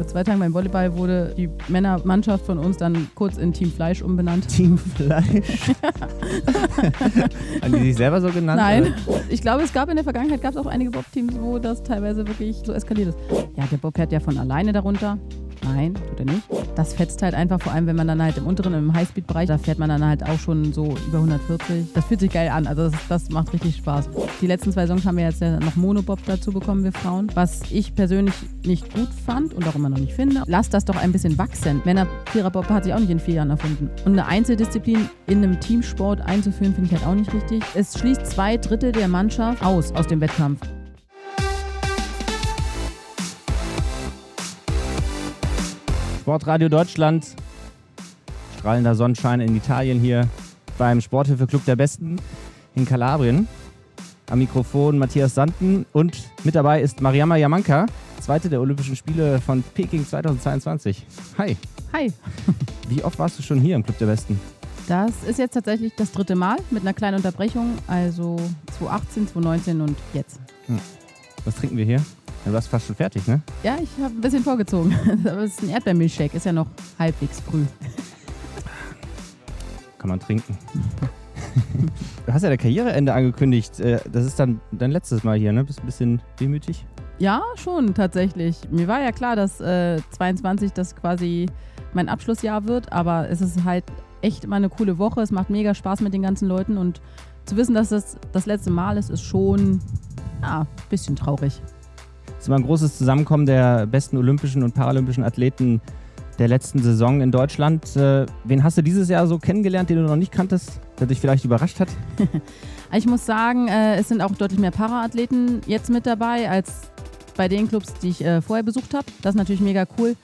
Vor zwei Tagen beim Volleyball wurde die Männermannschaft von uns dann kurz in Team Fleisch umbenannt. Team Fleisch? Haben die sich selber so genannt? Nein. Oder? Ich glaube, es gab in der Vergangenheit gab es auch einige Bob-Teams, wo das teilweise wirklich so eskaliert ist. Ja, der Bob fährt ja von alleine darunter. Nein, tut er nicht. Das fetzt halt einfach, vor allem wenn man dann halt im unteren, im Highspeed-Bereich, da fährt man dann halt auch schon so über 140. Das fühlt sich geil an, also das, das macht richtig Spaß. Die letzten zwei Songs haben wir jetzt ja noch Monobob dazu bekommen, wir Frauen. Was ich persönlich nicht gut fand und auch immer noch nicht finde, lasst das doch ein bisschen wachsen. Männer-Viererbob hat sich auch nicht in vier Jahren erfunden. Und eine Einzeldisziplin in einem Teamsport einzuführen, finde ich halt auch nicht richtig. Es schließt zwei Drittel der Mannschaft aus aus dem Wettkampf. Sportradio Deutschland, strahlender Sonnenschein in Italien hier beim Sporthilfeclub der Besten in Kalabrien. Am Mikrofon Matthias Sanden und mit dabei ist Mariama Yamanka, zweite der Olympischen Spiele von Peking 2022. Hi. Hi. Wie oft warst du schon hier im Club der Besten? Das ist jetzt tatsächlich das dritte Mal mit einer kleinen Unterbrechung, also 2018, 2019 und jetzt. Hm. Was trinken wir hier? Du warst fast schon fertig, ne? Ja, ich habe ein bisschen vorgezogen. Aber es ist ein Erdbeermilchshake, ist ja noch halbwegs früh. Kann man trinken. du hast ja der Karriereende angekündigt. Äh, das ist dann dein letztes Mal hier, ne? Bist ein bisschen demütig? Ja, schon tatsächlich. Mir war ja klar, dass äh, 22 das quasi mein Abschlussjahr wird, aber es ist halt echt immer eine coole Woche. Es macht mega Spaß mit den ganzen Leuten und zu wissen, dass das das letzte Mal ist, ist schon ein bisschen traurig. Ist immer ein großes Zusammenkommen der besten olympischen und paralympischen Athleten der letzten Saison in Deutschland. Äh, wen hast du dieses Jahr so kennengelernt, den du noch nicht kanntest, der dich vielleicht überrascht hat? ich muss sagen, äh, es sind auch deutlich mehr Paraathleten jetzt mit dabei als bei den Clubs, die ich äh, vorher besucht habe. Das ist natürlich mega cool.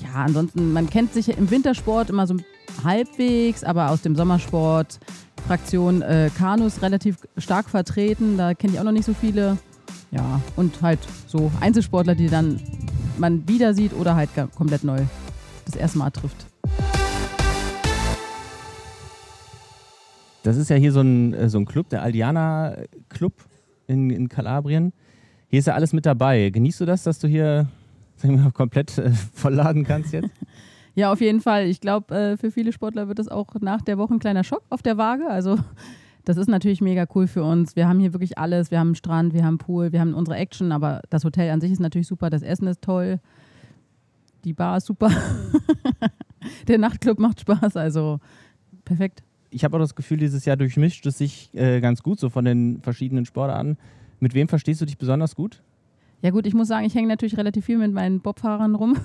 Ja, ansonsten, man kennt sich im Wintersport immer so halbwegs, aber aus dem Sommersport, Fraktion äh, Kanus relativ stark vertreten. Da kenne ich auch noch nicht so viele. Ja, und halt so Einzelsportler, die dann man wieder sieht oder halt komplett neu das erste Mal trifft. Das ist ja hier so ein, äh, so ein Club, der Aldiana Club in, in Kalabrien. Hier ist ja alles mit dabei. Genießt du das, dass du hier mal, komplett äh, vollladen kannst jetzt? ja, auf jeden Fall. Ich glaube, äh, für viele Sportler wird das auch nach der Woche ein kleiner Schock auf der Waage. Also das ist natürlich mega cool für uns. Wir haben hier wirklich alles. Wir haben einen Strand, wir haben einen Pool, wir haben unsere Action, aber das Hotel an sich ist natürlich super, das Essen ist toll, die Bar ist super, der Nachtclub macht Spaß, also perfekt. Ich habe auch das Gefühl, dieses Jahr durchmischt es sich äh, ganz gut, so von den verschiedenen Sportarten. Mit wem verstehst du dich besonders gut? Ja gut, ich muss sagen, ich hänge natürlich relativ viel mit meinen Bobfahrern rum.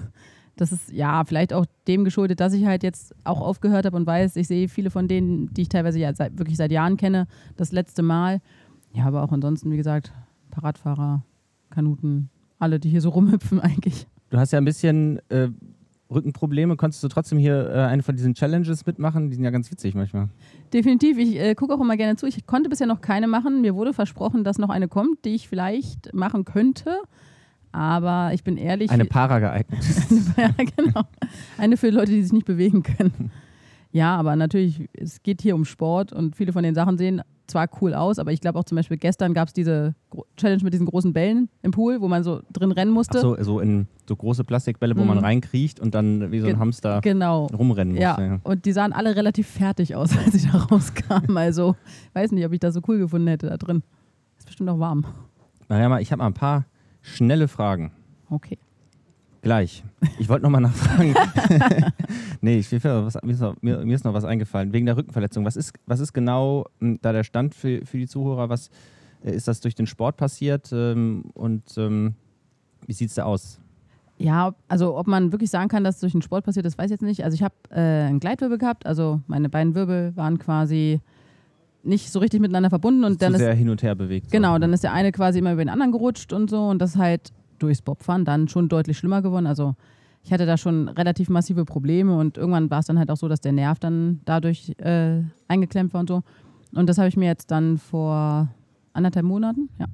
Das ist ja vielleicht auch dem geschuldet, dass ich halt jetzt auch aufgehört habe und weiß, ich sehe viele von denen, die ich teilweise ja seit, wirklich seit Jahren kenne, das letzte Mal. Ja, aber auch ansonsten, wie gesagt, Paradfahrer, Kanuten, alle, die hier so rumhüpfen eigentlich. Du hast ja ein bisschen äh, Rückenprobleme. Konntest du trotzdem hier äh, eine von diesen Challenges mitmachen? Die sind ja ganz witzig manchmal. Definitiv. Ich äh, gucke auch immer gerne zu. Ich konnte bisher noch keine machen. Mir wurde versprochen, dass noch eine kommt, die ich vielleicht machen könnte. Aber ich bin ehrlich. Eine Para geeignet. ja, genau. Eine für Leute, die sich nicht bewegen können. Ja, aber natürlich, es geht hier um Sport und viele von den Sachen sehen zwar cool aus, aber ich glaube auch zum Beispiel gestern gab es diese Challenge mit diesen großen Bällen im Pool, wo man so drin rennen musste. Ach so, so in so große Plastikbälle, wo mhm. man reinkriecht und dann wie so ein Ge Hamster genau. rumrennen muss. Ja. ja. und die sahen alle relativ fertig aus, als sie da rauskamen. Also, weiß nicht, ob ich das so cool gefunden hätte da drin. Ist bestimmt auch warm. Mariama, ich habe mal ein paar Schnelle Fragen. Okay. Gleich. Ich wollte nochmal nachfragen. nee, ich, was, mir, ist noch, mir, mir, ist noch was eingefallen. Wegen der Rückenverletzung. Was ist, was ist genau hm, da der Stand für, für die Zuhörer? Was äh, ist das durch den Sport passiert? Ähm, und ähm, wie sieht es da aus? Ja, also ob man wirklich sagen kann, dass es durch den Sport passiert ist, weiß ich jetzt nicht. Also ich habe äh, einen Gleitwirbel gehabt, also meine beiden Wirbel waren quasi nicht so richtig miteinander verbunden und dann zu ist sehr hin und her bewegt. Genau, dann ist der eine quasi immer über den anderen gerutscht und so und das ist halt durchs Bobfahren dann schon deutlich schlimmer geworden. Also ich hatte da schon relativ massive Probleme und irgendwann war es dann halt auch so, dass der Nerv dann dadurch äh, eingeklemmt war und so. Und das habe ich mir jetzt dann vor anderthalb Monaten ja,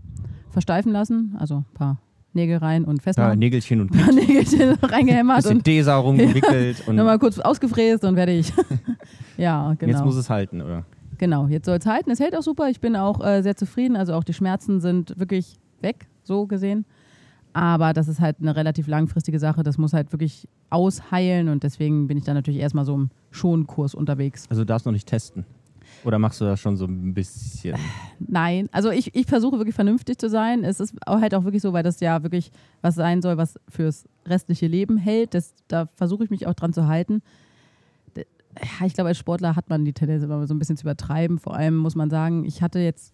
versteifen lassen, also ein paar Nägel rein und festmachen. Ja, Nägelchen und ein paar Nägelchen reingehämmert. Bisschen und Desa rumgewickelt. Ja, und nochmal kurz ausgefräst und fertig. ja, genau. Jetzt muss es halten, oder? Genau, jetzt soll es halten. Es hält auch super. Ich bin auch äh, sehr zufrieden. Also auch die Schmerzen sind wirklich weg, so gesehen. Aber das ist halt eine relativ langfristige Sache. Das muss halt wirklich ausheilen und deswegen bin ich dann natürlich erstmal so im Schonkurs unterwegs. Also du darfst noch nicht testen. Oder machst du das schon so ein bisschen? Nein, also ich, ich versuche wirklich vernünftig zu sein. Es ist halt auch wirklich so, weil das ja wirklich was sein soll, was fürs restliche Leben hält. Das, da versuche ich mich auch dran zu halten. Ja, ich glaube, als Sportler hat man die Tendenz immer so ein bisschen zu übertreiben. Vor allem muss man sagen, ich hatte jetzt.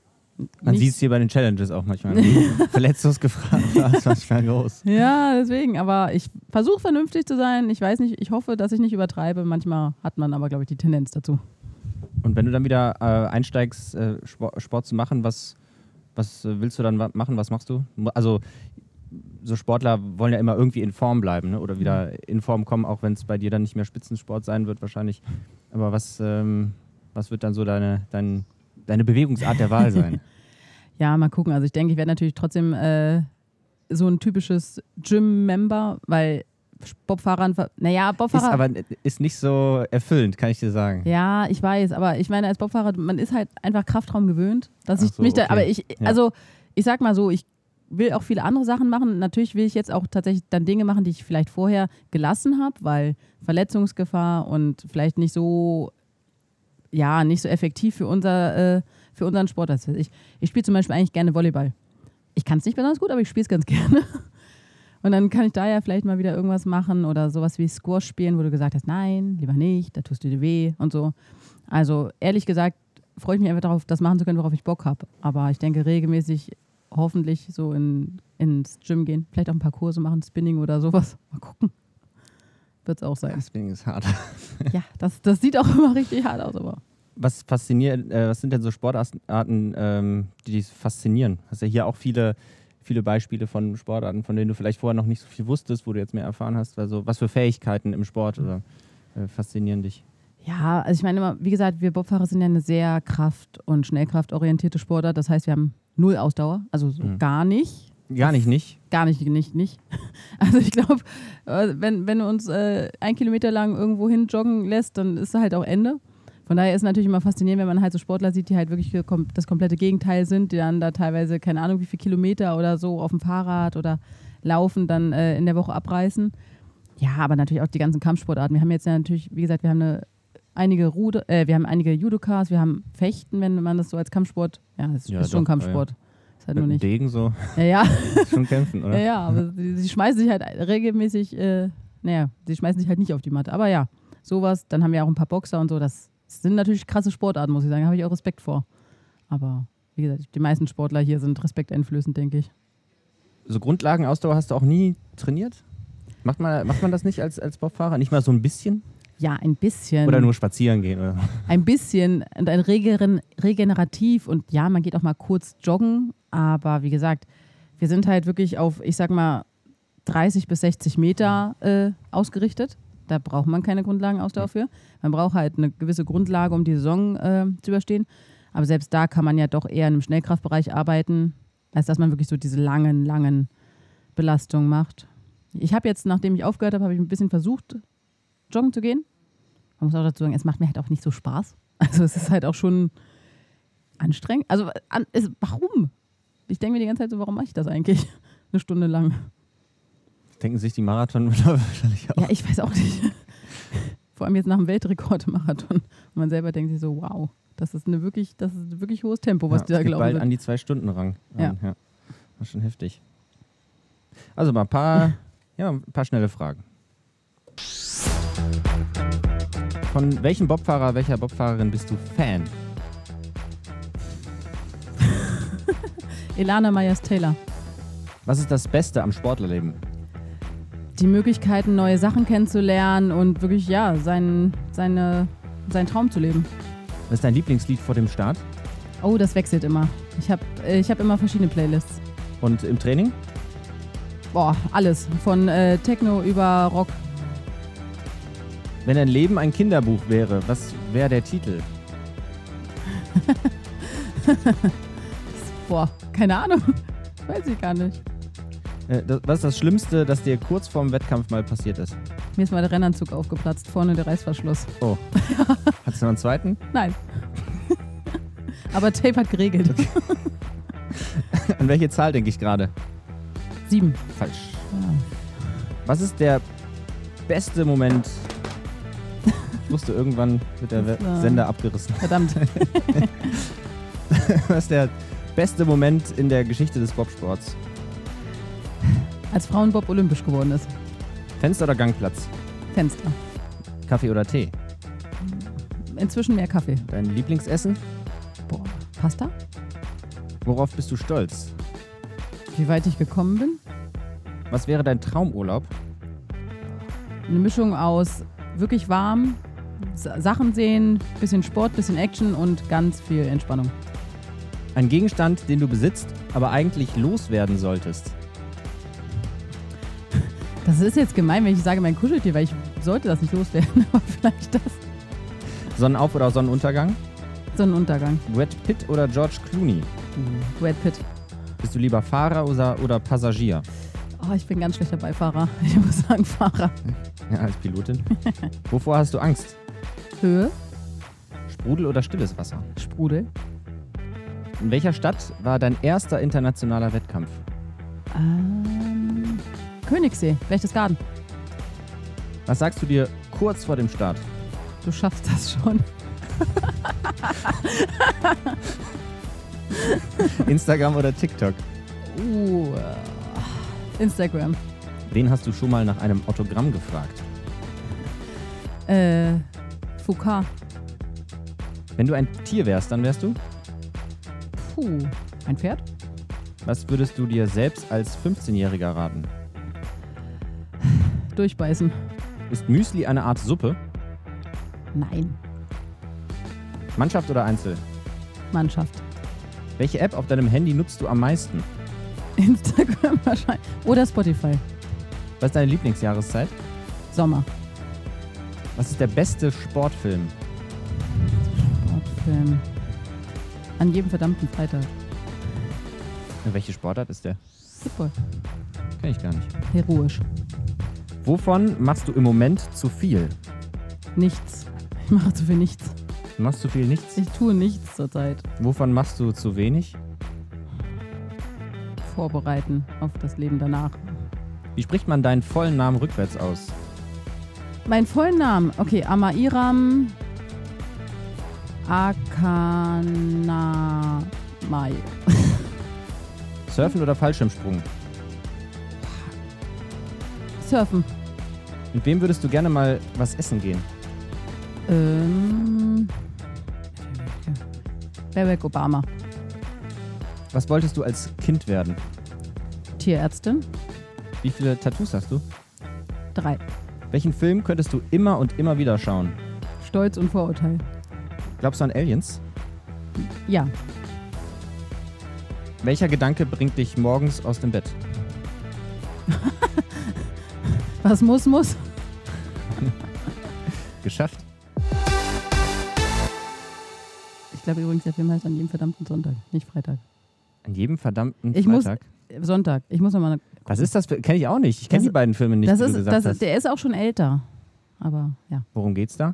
Man sieht es hier bei den Challenges auch manchmal. Verletzungsgefahr ist manchmal groß. Ja, deswegen, aber ich versuche vernünftig zu sein. Ich weiß nicht, ich hoffe, dass ich nicht übertreibe. Manchmal hat man aber, glaube ich, die Tendenz dazu. Und wenn du dann wieder äh, einsteigst, äh, Sport, Sport zu machen, was, was äh, willst du dann machen? Was machst du? Also so Sportler wollen ja immer irgendwie in Form bleiben ne? oder wieder in Form kommen, auch wenn es bei dir dann nicht mehr Spitzensport sein wird wahrscheinlich. Aber was, ähm, was wird dann so deine, dein, deine Bewegungsart der Wahl sein? Ja, mal gucken. Also ich denke, ich werde natürlich trotzdem äh, so ein typisches Gym-Member, weil Bobfahrern, naja, ist Bobfahrer. aber ist nicht so erfüllend, kann ich dir sagen. ja, ich weiß, aber ich meine, als Bobfahrer, man ist halt einfach Kraftraum gewöhnt, dass Ach ich so, mich da, okay. aber ich, Ja. also ich sag mal so, ich will auch viele andere Sachen machen. Natürlich will ich jetzt auch tatsächlich dann Dinge machen, die ich vielleicht vorher gelassen habe, weil Verletzungsgefahr und vielleicht nicht so, ja, nicht so effektiv für, unser, äh, für unseren Sport. Das heißt, ich ich spiele zum Beispiel eigentlich gerne Volleyball. Ich kann es nicht besonders gut, aber ich spiele es ganz gerne. Und dann kann ich da ja vielleicht mal wieder irgendwas machen oder sowas wie Squash spielen, wo du gesagt hast, nein, lieber nicht, da tust du dir weh und so. Also ehrlich gesagt freue ich mich einfach darauf, das machen zu können, worauf ich Bock habe. Aber ich denke regelmäßig hoffentlich so in, ins Gym gehen, vielleicht auch ein paar Kurse machen, Spinning oder sowas. Mal gucken. Wird es auch sein. Deswegen ist hart. Ja, das, das sieht auch immer richtig hart aus, aber. Was fasziniert, äh, was sind denn so Sportarten, ähm, die dich faszinieren? Hast ja hier auch viele, viele Beispiele von Sportarten, von denen du vielleicht vorher noch nicht so viel wusstest, wo du jetzt mehr erfahren hast. Also was für Fähigkeiten im Sport oder äh, faszinieren dich? Ja, also ich meine immer, wie gesagt, wir Bobfahrer sind ja eine sehr kraft- und schnellkraftorientierte Sportart. Das heißt, wir haben null Ausdauer, also so Mhm. gar nicht. Gar nicht, nicht. Gar nicht, nicht, nicht. Also ich glaube, äh, wenn, wenn du uns äh, ein Kilometer lang irgendwo hin joggen lässt, dann ist da halt auch Ende. Von daher ist es natürlich immer faszinierend, wenn man halt so Sportler sieht, die halt wirklich das komplette Gegenteil sind, die dann da teilweise, keine Ahnung, wie viele Kilometer oder so auf dem Fahrrad oder laufen dann äh, in der Woche abreißen. Ja, aber natürlich auch die ganzen Kampfsportarten. Wir haben jetzt ja natürlich, wie gesagt, wir haben eine, einige Rude, äh, wir haben einige Judokas, wir haben Fechten, wenn man das so als Kampfsport, ja, das Ja, ist schon doch, Kampfsport. Ist halt Mit nur nicht. Degen so Ja, ja. schon kämpfen, oder? Ja, ja, aber sie, sie schmeißen sich halt regelmäßig, äh, naja, sie schmeißen sich halt nicht auf die Matte. Aber ja, sowas, dann haben wir auch ein paar Boxer und so. Das sind natürlich krasse Sportarten, muss ich sagen. Da habe ich auch Respekt vor. Aber wie gesagt, die meisten Sportler hier sind respekteinflößend, denke ich. So Grundlagenausdauer hast du auch nie trainiert? Macht man, macht man das nicht als, als Bobfahrer? Nicht mal so ein bisschen? Ja, ein bisschen. Oder nur spazieren gehen? Oder? Ein bisschen und ein Regeren, regenerativ und ja, man geht auch mal kurz joggen, aber wie gesagt, wir sind halt wirklich auf, ich sag mal, 30 bis 60 Meter äh, ausgerichtet. Da braucht man keine Grundlagenausdauer für. Man braucht halt eine gewisse Grundlage, um die Saison äh, zu überstehen. Aber selbst da kann man ja doch eher in einem Schnellkraftbereich arbeiten, als dass man wirklich so diese langen, langen Belastungen macht. Ich habe jetzt, nachdem ich aufgehört habe, habe ich ein bisschen versucht, joggen zu gehen. Man muss auch dazu sagen, es macht mir halt auch nicht so Spaß. Also es ist halt auch schon anstrengend. Also an, es, warum? Ich denke mir die ganze Zeit so, warum mache ich das eigentlich? Eine Stunde lang. Denken sich die Marathon wahrscheinlich auch. Ja, ich weiß auch nicht. Vor allem jetzt nach dem Weltrekord im Marathon. Und man selber denkt sich so, wow, das ist eine wirklich, das ist ein wirklich hohes Tempo, was ja, die da glauben. bald an die zwei Stunden Rang. Ja. ja. War schon heftig. Also mal ein paar, ja, ein paar schnelle Fragen. Von welchem Bobfahrer, welcher Bobfahrerin bist du Fan? Elana Myers-Taylor. Was ist das Beste am Sportlerleben? Die Möglichkeiten, neue Sachen kennenzulernen und wirklich, ja, seinen, seine, seinen Traum zu leben. Was ist dein Lieblingslied vor dem Start? Oh, das wechselt immer. Ich habe ich hab immer verschiedene Playlists. Und im Training? Boah, alles. Von äh, Techno über Rock. Wenn dein Leben ein Kinderbuch wäre, was wäre der Titel? Boah, keine Ahnung. Weiß ich gar nicht. Äh, das, was ist das Schlimmste, das dir kurz vorm Wettkampf mal passiert ist? Mir ist mal der Rennanzug aufgeplatzt, vorne der Reißverschluss. Oh. Hast du noch einen zweiten? Nein. Aber Tape hat geregelt. An welche Zahl denke ich gerade? Sieben. Falsch. Ja. Was ist der beste Moment? Ich wusste, irgendwann wird der war- Sender abgerissen. Verdammt. Was ist der beste Moment in der Geschichte des Bobsports? Als Frauenbob olympisch geworden ist. Fenster oder Gangplatz? Fenster. Kaffee oder Tee? Inzwischen mehr Kaffee. Dein Lieblingsessen? Boah. Pasta? Worauf bist du stolz? Wie weit ich gekommen bin? Was wäre dein Traumurlaub? Eine Mischung aus wirklich warm, Sachen sehen, bisschen Sport, bisschen Action und ganz viel Entspannung. Ein Gegenstand, den du besitzt, aber eigentlich loswerden solltest. Das ist jetzt gemein, wenn ich sage mein Kuscheltier, weil ich sollte das nicht loswerden, aber vielleicht das. Sonnenauf- oder Sonnenuntergang? Sonnenuntergang. Brad Pitt oder George Clooney? Brad Pitt. Bist du lieber Fahrer oder, oder Passagier? Oh, ich bin ganz schlechter Beifahrer. Ich muss sagen Fahrer. Ja, als Pilotin. Wovor hast du Angst? Höhe, Sprudel oder stilles Wasser? Sprudel. In welcher Stadt war dein erster internationaler Wettkampf? Ähm, Königssee, Berchtesgaden. Was sagst du dir kurz vor dem Start? Du schaffst das schon. Instagram oder TikTok? Uh, Instagram. Wen hast du schon mal nach einem Autogramm gefragt? Äh, Foucault. Wenn du ein Tier wärst, dann wärst du? Puh. Ein Pferd? Was würdest du dir selbst als 15-Jähriger raten? Durchbeißen. Ist Müsli eine Art Suppe? Nein. Mannschaft oder Einzel? Mannschaft. Welche App auf deinem Handy nutzt du am meisten? Instagram wahrscheinlich. Oder Spotify. Was ist deine Lieblingsjahreszeit? Sommer. Was ist der beste Sportfilm? Sportfilm. An jedem verdammten Freitag. Welche Sportart ist der? Football. Kenn ich gar nicht. Heroisch. Wovon machst du im Moment zu viel? Nichts. Ich mache zu viel nichts. Du machst zu viel nichts? Ich tue nichts zurzeit. Wovon machst du zu wenig? Vorbereiten auf das Leben danach. Wie spricht man deinen vollen Namen rückwärts aus? Mein vollen Namen. Okay, Amairam Akanamai. Surfen oder Fallschirmsprung? Surfen. Mit wem würdest du gerne mal was essen gehen? Ähm. Barack Obama. Was wolltest du als Kind werden? Tierärztin. Wie viele Tattoos hast du? Drei. Welchen Film könntest du immer und immer wieder schauen? Stolz und Vorurteil. Glaubst du an Aliens? Ja. Welcher Gedanke bringt dich morgens aus dem Bett? Was muss, muss. Geschafft. Ich glaube übrigens, der Film heißt an jedem verdammten Sonntag, nicht Freitag. An jedem verdammten Ich muss- Freitag. Äh, Sonntag. Ich muss nochmal. Was ist das? Kenne ich auch nicht. Ich kenne die beiden Filme nicht, Das ist, das, hast. der ist auch schon älter. Aber ja, Worum geht's da?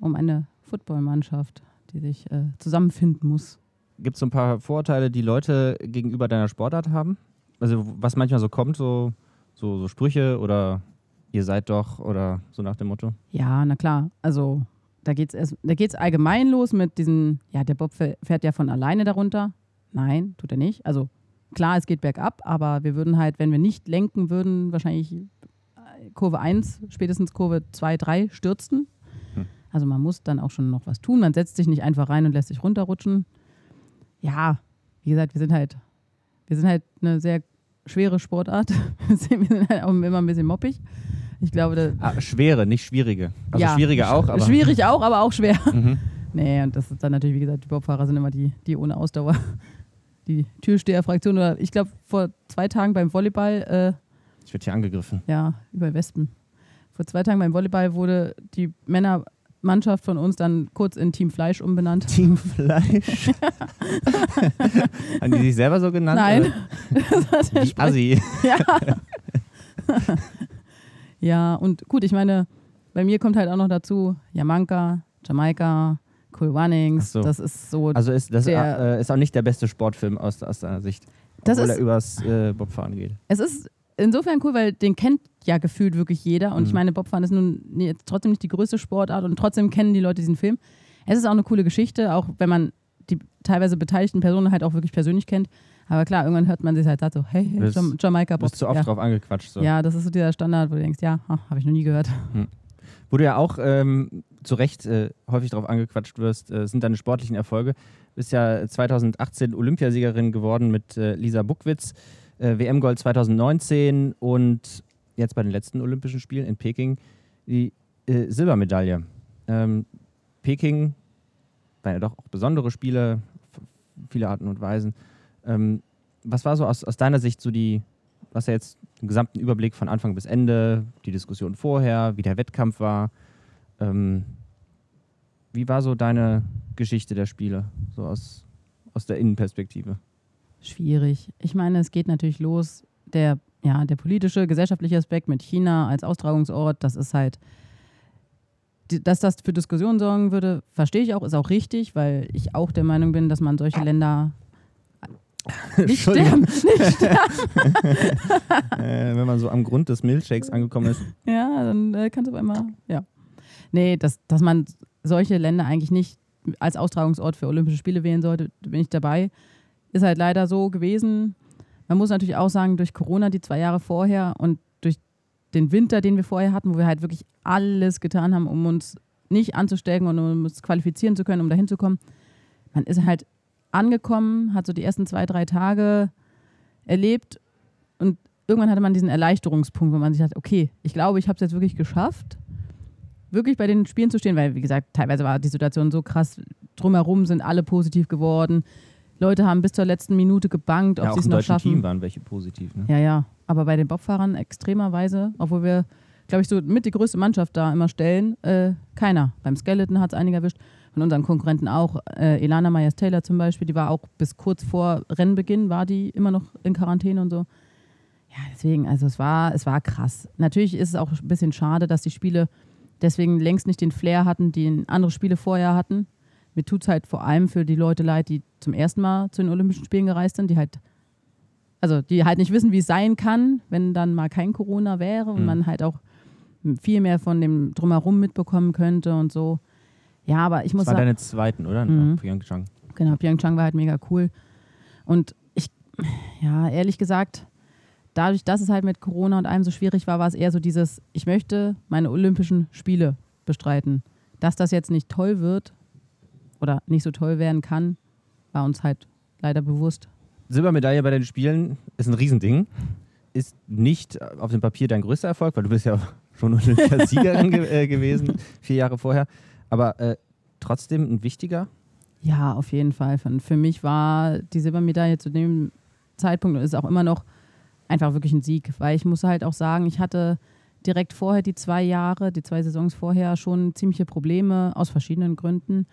um eine Footballmannschaft, die sich äh, zusammenfinden muss. Gibt es so ein paar Vorurteile, die Leute gegenüber deiner Sportart haben? Also was manchmal so kommt, so, so, so Sprüche oder ihr seid doch oder so nach dem Motto? Ja, na klar. Also da geht es da geht's allgemein los mit diesen, ja, der Bob fäh- fährt ja von alleine darunter. Nein, tut er nicht. Also klar, es geht bergab, aber wir würden halt, wenn wir nicht lenken würden, wahrscheinlich äh, Kurve 1, spätestens Kurve 2, 3 stürzen. Hm. Also man muss dann auch schon noch was tun. Man setzt sich nicht einfach rein und lässt sich runterrutschen. Ja, wie gesagt, wir sind halt, wir sind halt eine sehr schwere Sportart. wir sind halt auch immer ein bisschen moppig. Ich glaube, Ah, schwere, nicht schwierige. Also Ja, schwierige auch, aber. Schwierig auch, aber auch schwer. Mhm. Nee, und das ist dann natürlich, wie gesagt, die Bobfahrer sind immer die, die ohne Ausdauer. Die Türsteherfraktion. Oder ich glaube, vor zwei Tagen beim Volleyball, Ich werde hier angegriffen. äh, ja, über Wespen. Vor zwei Tagen beim Volleyball wurde die Männermannschaft von uns dann kurz in Team Fleisch umbenannt. Team Fleisch. Haben die sich selber so genannt? Nein. Das hat der Assi. Ja. ja, und gut, ich meine, bei mir kommt halt auch noch dazu Jamanka, Jamaika, Cool Runnings. So. Das ist so Also ist das Der- äh, ist auch nicht der beste Sportfilm aus, aus deiner Sicht. Das obwohl ist- er übers äh, Bobfahren geht. Es ist insofern cool, weil den kennt ja gefühlt wirklich jeder. Und ich Mhm. meine, Bobfahren ist nun jetzt trotzdem nicht die größte Sportart und trotzdem kennen die Leute diesen Film. Es ist auch eine coole Geschichte, auch wenn man die teilweise beteiligten Personen halt auch wirklich persönlich kennt. Aber klar, irgendwann hört man sich halt so, hey, hey Jam Jamaika Du Bob. bist zu oft ja. drauf angequatscht. So. ja, das ist so dieser Standard, wo du denkst, ja, habe ich noch nie gehört. Wo du ja auch ähm, zu Recht äh, häufig darauf angequatscht wirst, äh, sind deine sportlichen Erfolge. Du bist ja 2018 Olympiasiegerin geworden mit äh, Lisa Buckwitz, äh, WM-Gold 2019 und jetzt bei den letzten Olympischen Spielen in Peking die äh, Silbermedaille. Ähm, Peking waren ja doch auch besondere Spiele, viele Arten und Weisen. Ähm, was war so aus, aus deiner Sicht so die, was ja jetzt den gesamten Überblick von Anfang bis Ende, die Diskussion vorher, wie der Wettkampf war. Ähm, wie war so deine Geschichte der Spiele, so aus, aus der Innenperspektive? Schwierig. Ich meine, es geht natürlich los, der, ja, der politische, gesellschaftliche Aspekt mit China als Austragungsort, das ist halt, dass das für Diskussionen sorgen würde, verstehe ich auch, ist auch richtig, weil ich auch der Meinung bin, dass man solche Länder nicht sterben, nicht sterben. äh, wenn man so am Grund des Milchshakes angekommen ist. Ja, dann äh, kannst du auf einmal, ja. Nee, dass, dass man solche Länder eigentlich nicht als Austragungsort für Olympische Spiele wählen sollte, bin ich dabei. Ist halt leider so gewesen. Man muss natürlich auch sagen, durch Corona die zwei Jahre vorher und durch den Winter, den wir vorher hatten, wo wir halt wirklich alles getan haben, um uns nicht anzustecken und um uns qualifizieren zu können, um dahin zu kommen. Man ist halt angekommen, hat so die ersten zwei, drei Tage erlebt und irgendwann hatte man diesen Erleichterungspunkt, wo man sich sagt, okay, ich glaube, ich habe es jetzt wirklich geschafft, wirklich bei den Spielen zu stehen, weil, wie gesagt, teilweise war die Situation so krass, drumherum sind alle positiv geworden. Leute haben bis zur letzten Minute gebangt, ob Ja, sie es noch schaffen. Team waren welche positiv. Ne? Ja, ja. Aber bei den Bobfahrern extremerweise, obwohl wir, glaube ich, so mit die größte Mannschaft da immer stellen, äh, keiner. Beim Skeleton hat es einige erwischt. Von unseren Konkurrenten auch. Äh, Elana Myers-Taylor zum Beispiel, die war auch bis kurz vor Rennbeginn, war die immer noch in Quarantäne und so. Ja, deswegen, also es war, es war krass. Natürlich ist es auch ein bisschen schade, dass die Spiele deswegen längst nicht den Flair hatten, die andere Spiele vorher hatten. Mir tut es halt vor allem für die Leute leid, die zum ersten Mal zu den Olympischen Spielen gereist sind, die halt also die halt nicht wissen, wie es sein kann, wenn dann mal kein Corona wäre und Mhm. man halt auch viel mehr von dem Drumherum mitbekommen könnte und so. Ja, aber ich muss Das war sagen, deine zweiten, oder? Mhm. Pyeongchang. genau, Pyeongchang war halt mega cool. Und ich, ja, ehrlich gesagt, dadurch, dass es halt mit Corona und allem so schwierig war, war es eher so dieses, ich möchte meine Olympischen Spiele bestreiten. Dass das jetzt nicht toll wird oder nicht so toll werden kann, war uns halt leider bewusst. Silbermedaille bei den Spielen ist ein Riesending. Ist nicht auf dem Papier dein größter Erfolg, weil du bist ja schon Olympiasiegerin ge äh, gewesen, vier Jahre vorher. Aber äh, trotzdem ein wichtiger. Ja, auf jeden Fall. Für, für mich war die Silbermedaille zu dem Zeitpunkt und ist auch immer noch einfach wirklich ein Sieg, weil ich muss halt auch sagen, ich hatte direkt vorher die zwei Jahre, die zwei Saisons vorher schon ziemliche Probleme aus verschiedenen Gründen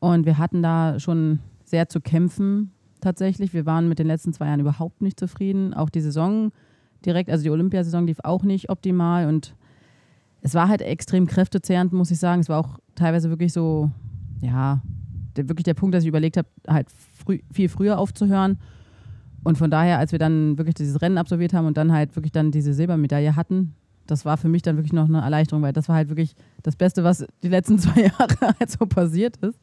und wir hatten da schon sehr zu kämpfen tatsächlich. Wir waren mit den letzten zwei Jahren überhaupt nicht zufrieden. Auch die Saison direkt, also die Olympiasaison lief auch nicht optimal und es war halt extrem kräftezehrend, muss ich sagen. Es war auch teilweise wirklich so, ja, wirklich der Punkt, dass ich überlegt habe, halt früh, viel früher aufzuhören. Und von daher, als wir dann wirklich dieses Rennen absolviert haben und dann halt wirklich dann diese Silbermedaille hatten, das war für mich dann wirklich noch eine Erleichterung, weil das war halt wirklich das Beste, was die letzten zwei Jahre halt so passiert ist.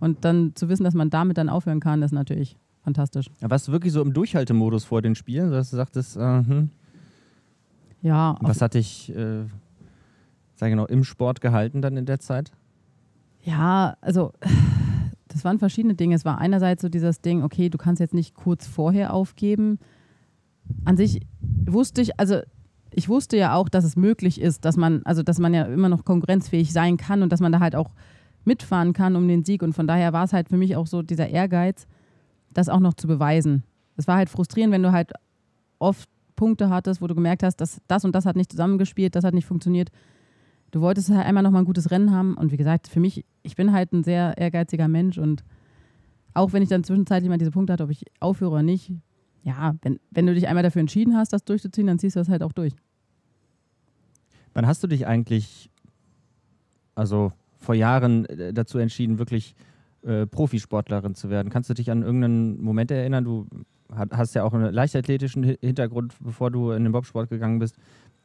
Und dann zu wissen, dass man damit dann aufhören kann, ist natürlich fantastisch. Ja, warst du wirklich so im Durchhaltemodus vor den Spielen, dass du sagtest, äh, hm, Ja, was hat dich, äh, sag genau, im Sport gehalten dann in der Zeit? Ja, also das waren verschiedene Dinge. Es war einerseits so dieses Ding, okay, du kannst jetzt nicht kurz vorher aufgeben. An sich wusste ich, also ich wusste ja auch, dass es möglich ist, dass man, also dass man ja immer noch konkurrenzfähig sein kann und dass man da halt auch mitfahren kann um den Sieg. Und von daher war es halt für mich auch so dieser Ehrgeiz, das auch noch zu beweisen. Es war halt frustrierend, wenn du halt oft Punkte hattest, wo du gemerkt hast, dass das und das hat nicht zusammengespielt, das hat nicht funktioniert. Du wolltest halt einmal nochmal ein gutes Rennen haben. Und wie gesagt, für mich, ich bin halt ein sehr ehrgeiziger Mensch. Und auch wenn ich dann zwischenzeitlich mal diese Punkte hatte, ob ich aufhöre oder nicht, ja, wenn, wenn du dich einmal dafür entschieden hast, das durchzuziehen, dann ziehst du das halt auch durch. Wann hast du dich eigentlich, also vor Jahren, äh, dazu entschieden, wirklich äh, Profisportlerin zu werden. Kannst du dich an irgendeinen Moment erinnern? Du hast ja auch einen leichtathletischen Hintergrund, bevor du in den Bobsport gegangen bist.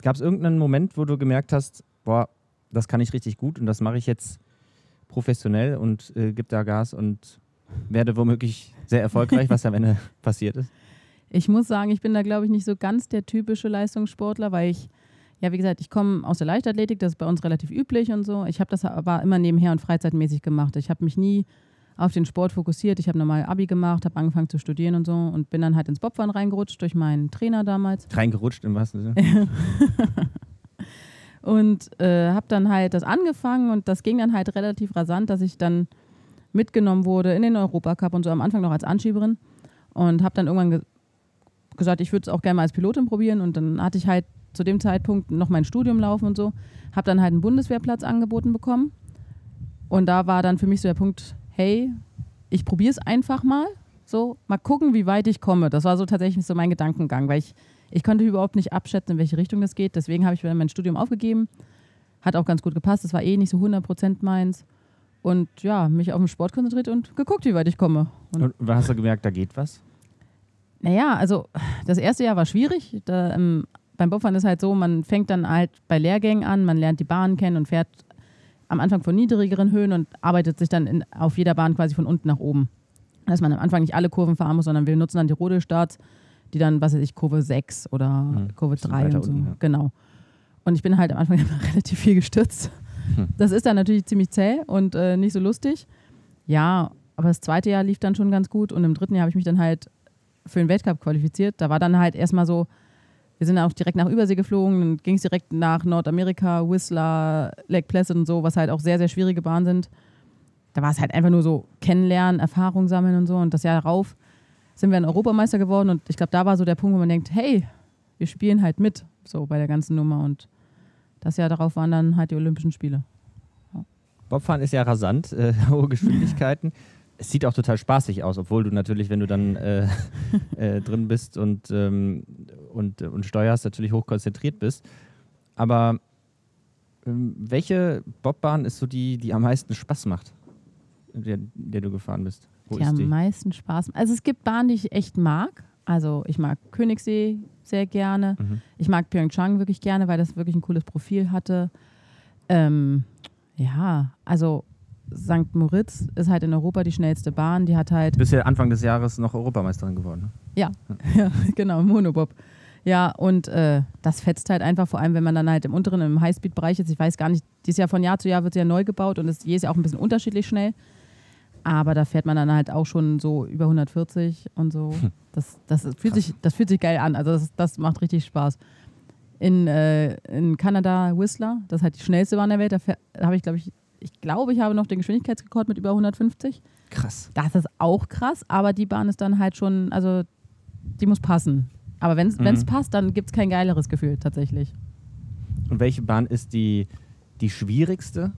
Gab es irgendeinen Moment, wo du gemerkt hast, boah, das kann ich richtig gut und das mache ich jetzt professionell und äh, gebe da Gas und werde womöglich sehr erfolgreich, was am Ende passiert ist? Ich muss sagen, ich bin da, glaube ich, nicht so ganz der typische Leistungssportler, weil ich, ja, wie gesagt, ich komme aus der Leichtathletik, das ist bei uns relativ üblich und so. Ich habe das aber immer nebenher und freizeitmäßig gemacht. Ich habe mich nie auf den Sport fokussiert. Ich habe normal Abi gemacht, habe angefangen zu studieren und so und bin dann halt ins Bobfahren reingerutscht durch meinen Trainer damals. Reingerutscht im wahrsten Sinne? und äh, habe dann halt das angefangen und das ging dann halt relativ rasant, dass ich dann mitgenommen wurde in den Europacup und so am Anfang noch als Anschieberin und habe dann irgendwann ge gesagt, ich würde es auch gerne mal als Pilotin probieren und dann hatte ich halt zu dem Zeitpunkt noch mein Studium laufen und so, habe dann halt einen Bundeswehrplatz angeboten bekommen und da war dann für mich so der Punkt, hey, ich probiere es einfach mal. So, mal gucken, wie weit ich komme. Das war so tatsächlich so mein Gedankengang, weil ich, ich konnte überhaupt nicht abschätzen, in welche Richtung das geht. Deswegen habe ich mein Studium aufgegeben. Hat auch ganz gut gepasst. Das war eh nicht so 100% meins. Und ja, mich auf den Sport konzentriert und geguckt, wie weit ich komme. Und, und wann hast du gemerkt, da geht was? Naja, also das erste Jahr war schwierig. Da, ähm, beim Bobfahren ist halt so, man fängt dann halt bei Lehrgängen an, man lernt die Bahn kennen und fährt am Anfang von niedrigeren Höhen und arbeitet sich dann in, auf jeder Bahn quasi von unten nach oben. Dass man am Anfang nicht alle Kurven fahren muss, sondern wir nutzen dann die Rodestarts, die dann, was weiß ich, Kurve 6 oder mhm. Kurve 3 und so. Unten, ja. Genau. Und ich bin halt am Anfang immer relativ viel gestürzt. Hm. Das ist dann natürlich ziemlich zäh und äh, nicht so lustig. Ja, aber das zweite Jahr lief dann schon ganz gut und im dritten Jahr habe ich mich dann halt für den Weltcup qualifiziert. Da war dann halt erstmal so, wir sind auch direkt nach Übersee geflogen, dann ging es direkt nach Nordamerika, Whistler, Lake Placid und so, was halt auch sehr, sehr schwierige Bahnen sind. Da war es halt einfach nur so kennenlernen, Erfahrung sammeln und so. Und das Jahr darauf sind wir ein Europameister geworden und ich glaube, da war so der Punkt, wo man denkt, hey, wir spielen halt mit, so bei der ganzen Nummer. Und das Jahr darauf waren dann halt die Olympischen Spiele. Ja. Bobfahren ist ja rasant, äh, hohe Geschwindigkeiten es sieht auch total spaßig aus, obwohl du natürlich, wenn du dann äh, äh, drin bist und, ähm, und, und steuerst, natürlich hochkonzentriert bist. Aber ähm, welche Bobbahn ist so die, die am meisten Spaß macht, der, der du gefahren bist? Wo die am die? meisten Spaß. Also es gibt Bahnen, die ich echt mag. Also ich mag Königssee sehr gerne. Mhm. Ich mag Pyeongchang wirklich gerne, weil das wirklich ein cooles Profil hatte. Ähm, ja, also St. Moritz ist halt in Europa die schnellste Bahn. Die hat halt. Bisher Anfang des Jahres noch Europameisterin geworden. Ne? Ja, ja. genau, Monobob. Ja, und äh, das fetzt halt einfach, vor allem wenn man dann halt im unteren, im Highspeed-Bereich ist. Ich weiß gar nicht, dieses Jahr von Jahr zu Jahr wird sie ja neu gebaut und ist jedes Jahr auch ein bisschen unterschiedlich schnell. Aber da fährt man dann halt auch schon so über 140 und so. Hm. Das, das, fühlt, sich, das fühlt sich geil an. Also das, das macht richtig Spaß. In, äh, in Kanada Whistler, das ist halt die schnellste Bahn der Welt, da habe ich, glaube ich, ich glaube, ich habe noch den Geschwindigkeitsrekord mit über 150. Krass. Das ist auch krass, aber die Bahn ist dann halt schon, also die muss passen. Aber wenn es mhm. passt, dann gibt es kein geileres Gefühl tatsächlich. Und welche Bahn ist die, die schwierigste?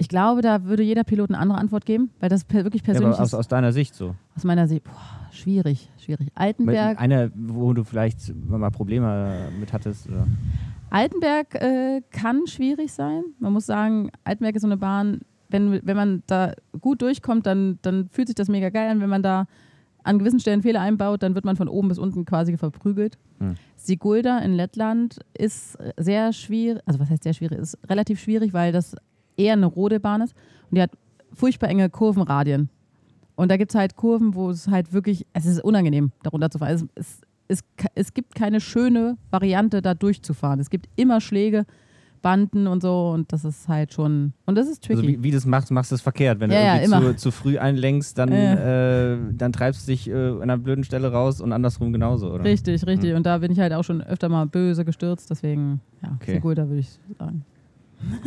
Ich glaube, da würde jeder Pilot eine andere Antwort geben, weil das wirklich persönlich ja, aus, aus deiner Sicht so? Aus meiner Sicht, boah, schwierig, schwierig. Altenberg. Eine, wo du vielleicht mal Probleme mit hattest? Oder? Altenberg äh, kann schwierig sein. Man muss sagen, Altenberg ist so eine Bahn, wenn, wenn man da gut durchkommt, dann, dann fühlt sich das mega geil an. Wenn man da an gewissen Stellen Fehler einbaut, dann wird man von oben bis unten quasi verprügelt. Hm. Sigulda in Lettland ist sehr schwierig, also was heißt sehr schwierig, ist relativ schwierig, weil das eher eine Rodebahn ist und die hat furchtbar enge Kurvenradien. Und da gibt es halt Kurven, wo es halt wirklich, es ist unangenehm, darunter zu fahren. Es, es es, es gibt keine schöne Variante, da durchzufahren. Es gibt immer Schläge, Banden und so und das ist halt schon, und das ist tricky. Also wie, wie du das machst, machst du es verkehrt. Wenn ja, du irgendwie ja, zu, zu, früh einlenkst, dann, ja. äh, dann treibst du dich äh, an einer blöden Stelle raus und andersrum genauso, oder? Richtig, richtig. Mhm. Und da bin ich halt auch schon öfter mal böse gestürzt, deswegen, ja, okay. gut, da würde ich sagen.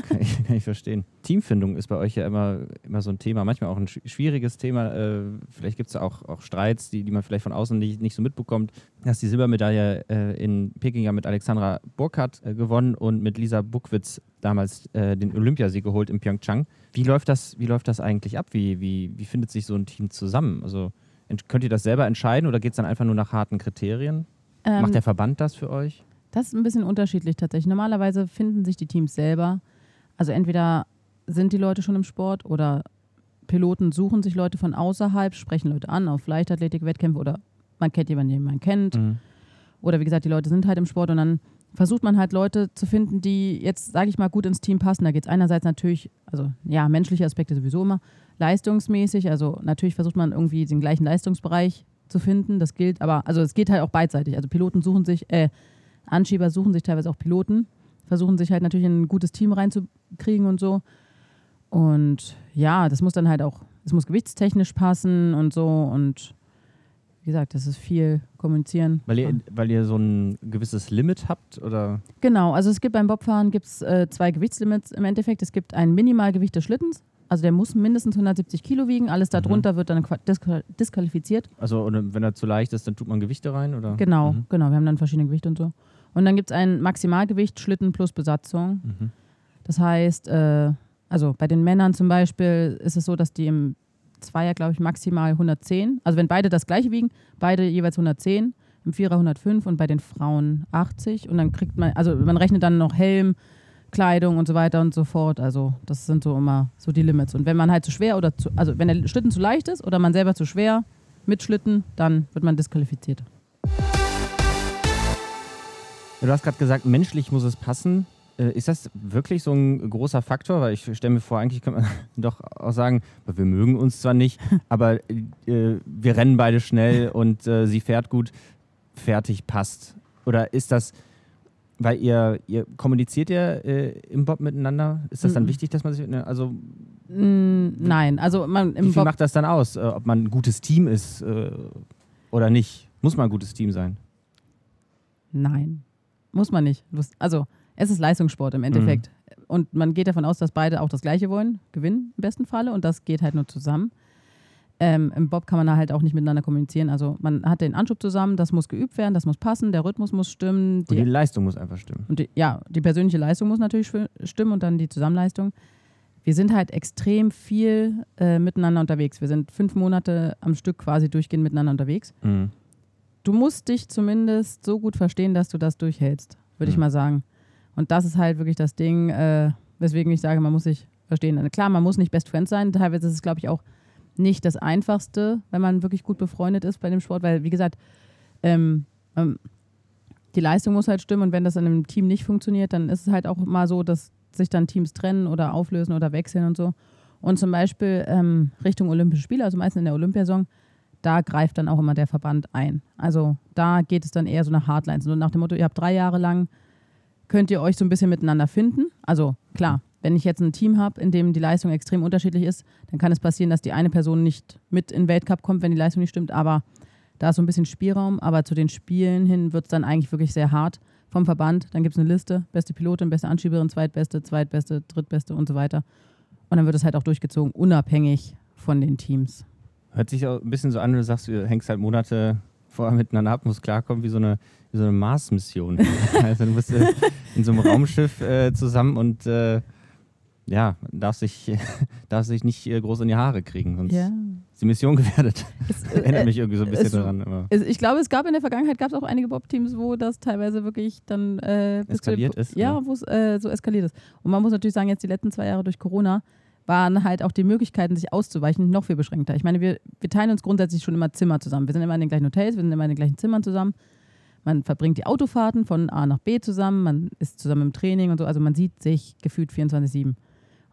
Kann ich, kann ich, verstehen. Teamfindung ist bei euch ja immer, immer so ein Thema, manchmal auch ein schwieriges Thema. Äh, vielleicht gibt es auch, auch Streits, die, die man vielleicht von außen nicht, nicht so mitbekommt. Du hast die Silbermedaille äh, in Peking ja mit Alexandra Burkhardt äh, gewonnen und mit Lisa Buckwitz damals äh, den Olympiasieg geholt in Pyeongchang. Wie läuft das, wie läuft das eigentlich ab? Wie, wie, wie findet sich so ein Team zusammen? Also könnt ihr das selber entscheiden oder geht es dann einfach nur nach harten Kriterien? Ähm, Macht der Verband das für euch? Das ist ein bisschen unterschiedlich tatsächlich. Normalerweise finden sich die Teams selber. Also entweder sind die Leute schon im Sport oder Piloten suchen sich Leute von außerhalb, sprechen Leute an auf Leichtathletik-Wettkämpfe oder man kennt jemanden, den man kennt. Mhm. Oder wie gesagt, die Leute sind halt im Sport und dann versucht man halt Leute zu finden, die jetzt, sage ich mal, gut ins Team passen. Da geht es einerseits natürlich, also ja, menschliche Aspekte sowieso immer, leistungsmäßig. Also natürlich versucht man irgendwie den gleichen Leistungsbereich zu finden. Das gilt, aber also es geht halt auch beidseitig. Also Piloten suchen sich, äh, Anschieber suchen sich teilweise auch Piloten, versuchen sich halt natürlich in ein gutes Team reinzukriegen und so. Und ja, das muss dann halt auch, es muss gewichtstechnisch passen und so und wie gesagt, das ist viel kommunizieren. Weil ihr, weil ihr so ein gewisses Limit habt oder? Genau, also es gibt beim Bobfahren gibt's, äh, zwei Gewichtslimits im Endeffekt. Es gibt ein Minimalgewicht des Schlittens, also der muss mindestens 170 Kilo wiegen, alles darunter wird dann qua- disqual- disqualifiziert. Also und wenn er zu leicht ist, dann tut man Gewichte rein oder? Genau, Mhm. genau, wir haben dann verschiedene Gewichte und so. Und dann gibt es ein Maximalgewicht Schlitten plus Besatzung. Mhm. Das heißt, äh, also bei den Männern zum Beispiel ist es so, dass die im Zweier, glaube ich, maximal 110, also wenn beide das gleiche wiegen, beide jeweils 110, im Vierer 105 und bei den Frauen 80 und dann kriegt man, also man rechnet dann noch Helm, Kleidung und so weiter und so fort. Also das sind so immer so die Limits. Und wenn man halt zu schwer oder zu, also wenn der Schlitten zu leicht ist oder man selber zu schwer mit Schlitten, dann wird man disqualifiziert. Du hast gerade gesagt, menschlich muss es passen. Äh, Ist das wirklich so ein großer Faktor? Weil ich stelle mir vor, eigentlich könnte man doch auch sagen, wir mögen uns zwar nicht, aber äh, wir rennen beide schnell und äh, sie fährt gut, fertig, passt. Oder ist das, weil ihr, ihr kommuniziert ja äh, im Bob miteinander? Ist das dann Mhm. wichtig, dass man sich, ne, also Mm, nein, also man wie im viel Bob, macht das dann aus? Äh, ob man ein gutes Team ist äh, oder nicht? Muss man ein gutes Team sein? nein, muss man nicht. Also es ist Leistungssport im Endeffekt. Und man geht davon aus, dass beide auch das Gleiche wollen, gewinnen im besten Falle. Und das geht halt nur zusammen. Ähm, Im Bob kann man da halt auch nicht miteinander kommunizieren. Also man hat den Anschub zusammen, das muss geübt werden, das muss passen, der Rhythmus muss stimmen. Und die Die, Leistung muss einfach stimmen. und die, ja, die persönliche Leistung muss natürlich stimmen und dann die Zusammenleistung. Wir sind halt extrem viel äh, miteinander unterwegs. Wir sind fünf Monate am Stück quasi durchgehend miteinander unterwegs. Mhm. Du musst dich zumindest so gut verstehen, dass du das durchhältst, würde ich Mhm. mal sagen. Und das ist halt wirklich das Ding, äh, weswegen ich sage, man muss sich verstehen. Also klar, man muss nicht Best Friends sein. Teilweise ist es, glaube ich, auch nicht das Einfachste, wenn man wirklich gut befreundet ist bei dem Sport, weil, wie gesagt, ähm, ähm, die Leistung muss halt stimmen und wenn das in einem Team nicht funktioniert, dann ist es halt auch mal so, dass sich dann Teams trennen oder auflösen oder wechseln und so. Und zum Beispiel ähm, Richtung Olympische Spiele, also meistens in der Olympiasaison, da greift dann auch immer der Verband ein. Also da geht es dann eher so nach Hardlines. So nach dem Motto, ihr habt drei Jahre lang, könnt ihr euch so ein bisschen miteinander finden. Also klar, wenn ich jetzt ein Team habe, in dem die Leistung extrem unterschiedlich ist, dann kann es passieren, dass die eine Person nicht mit in den Weltcup kommt, wenn die Leistung nicht stimmt. Aber da ist so ein bisschen Spielraum. Aber zu den Spielen hin wird es dann eigentlich wirklich sehr hart vom Verband. Dann gibt es eine Liste, beste Pilotin, beste Anschieberin, zweitbeste, zweitbeste, drittbeste und so weiter. Und dann wird es halt auch durchgezogen, unabhängig von den Teams. Hört sich auch ein bisschen so an, du sagst, du hängst halt Monate vorher miteinander ab, musst klarkommen, wie so eine, wie so eine Mars-Mission. also du bist äh, in so einem Raumschiff äh, zusammen und äh, ja, darfst dich, darfst dich nicht äh, groß in die Haare kriegen, sonst Ja. ist die Mission gefährdet. Es, Erinnert mich irgendwie so ein bisschen es- daran. Aber Also ich glaube, es gab in der Vergangenheit gab es auch einige Bob-Teams, wo das teilweise wirklich dann äh, Eskaliert ist, Ja, oder? wo es äh, so eskaliert ist. Und man muss natürlich sagen, jetzt die letzten zwei Jahre durch Corona waren halt auch die Möglichkeiten, sich auszuweichen, noch viel beschränkter. Ich meine, wir, wir teilen uns grundsätzlich schon immer Zimmer zusammen. Wir sind immer in den gleichen Hotels, wir sind immer in den gleichen Zimmern zusammen. Man verbringt die Autofahrten von A nach B zusammen, man ist zusammen im Training und so. Also man sieht sich gefühlt 24-7.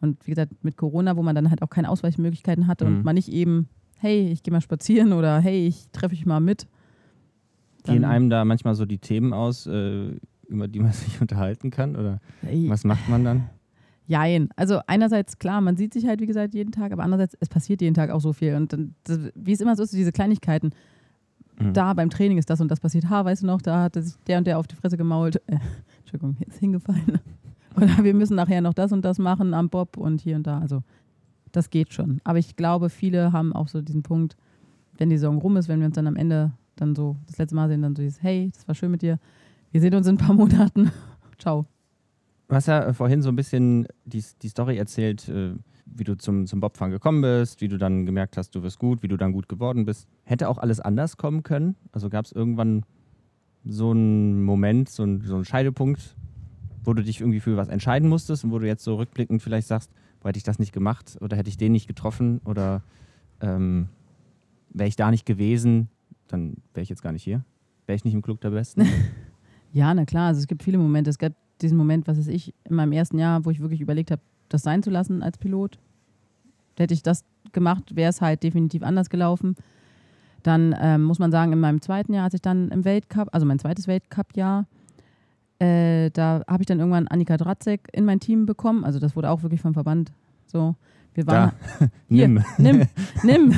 Und wie gesagt, mit Corona, wo man dann halt auch keine Ausweichmöglichkeiten hatte Mhm. und man nicht eben, hey, ich gehe mal spazieren oder hey, ich treffe dich mal mit. gehen einem da manchmal so die Themen aus, äh, über die man sich unterhalten kann? Oder was macht man dann? Jein. Also einerseits klar, man sieht sich halt wie gesagt jeden Tag, aber andererseits es passiert jeden Tag auch so viel und das, wie es immer so ist, diese Kleinigkeiten. Mhm. Da beim Training ist das und das passiert. Ha, weißt du noch, da hat sich der und der auf die Fresse gemault. Äh, Entschuldigung, ist hingefallen. Oder wir müssen nachher noch das und das machen am Bob und hier und da. Also das geht schon. Aber ich glaube, viele haben auch so diesen Punkt, wenn die Saison rum ist, wenn wir uns dann am Ende dann so das letzte Mal sehen, dann so dieses, hey, das war schön mit dir. Wir sehen uns in ein paar Monaten. Ciao. Du hast ja äh, vorhin so ein bisschen die, die Story erzählt, äh, wie du zum, zum Bobfahren gekommen bist, wie du dann gemerkt hast, du wirst gut, wie du dann gut geworden bist. Hätte auch alles anders kommen können? Also gab es irgendwann so einen Moment, so einen, so einen Scheidepunkt, wo du dich irgendwie für was entscheiden musstest und wo du jetzt so rückblickend vielleicht sagst, boah, hätte ich das nicht gemacht oder hätte ich den nicht getroffen oder ähm, wäre ich da nicht gewesen, dann wäre ich jetzt gar nicht hier. Wäre ich nicht im Club der Besten. Ja, na klar, also es gibt viele Momente. Es gab diesen Moment, was weiß ich, in meinem ersten Jahr, wo ich wirklich überlegt habe, das sein zu lassen als Pilot. Hätte ich das gemacht, wäre es halt definitiv anders gelaufen. Dann ähm, muss man sagen, in meinem zweiten Jahr, als ich dann im Weltcup, also mein zweites Weltcup-Jahr, äh, da habe ich dann irgendwann Annika Dratzek in mein Team bekommen. Also das wurde auch wirklich vom Verband so. Wir waren Da. Hier, Nimm. nimm, nimm.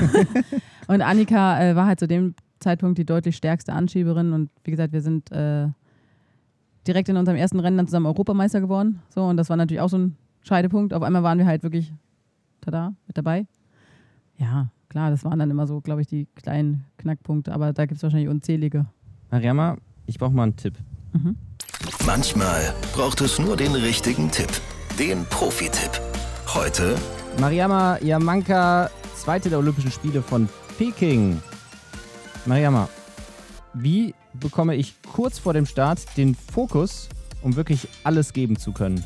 und Annika äh, war halt zu dem Zeitpunkt die deutlich stärkste Anschieberin und wie gesagt, wir sind äh, direkt in unserem ersten Rennen dann zusammen Europameister geworden. So und das war natürlich auch so ein Scheidepunkt. Auf einmal waren wir halt wirklich tada mit dabei. Ja, klar, das waren dann immer so, glaube ich, die kleinen Knackpunkte, aber da gibt es wahrscheinlich unzählige. Mariama, ich brauche mal einen Tipp. Mhm. Manchmal braucht es nur den richtigen Tipp. Den Profi-Tipp. Heute Mariama Yamanka, zweite der Olympischen Spiele von Peking. Mariama, wie bekomme ich kurz vor dem Start den Fokus, um wirklich alles geben zu können?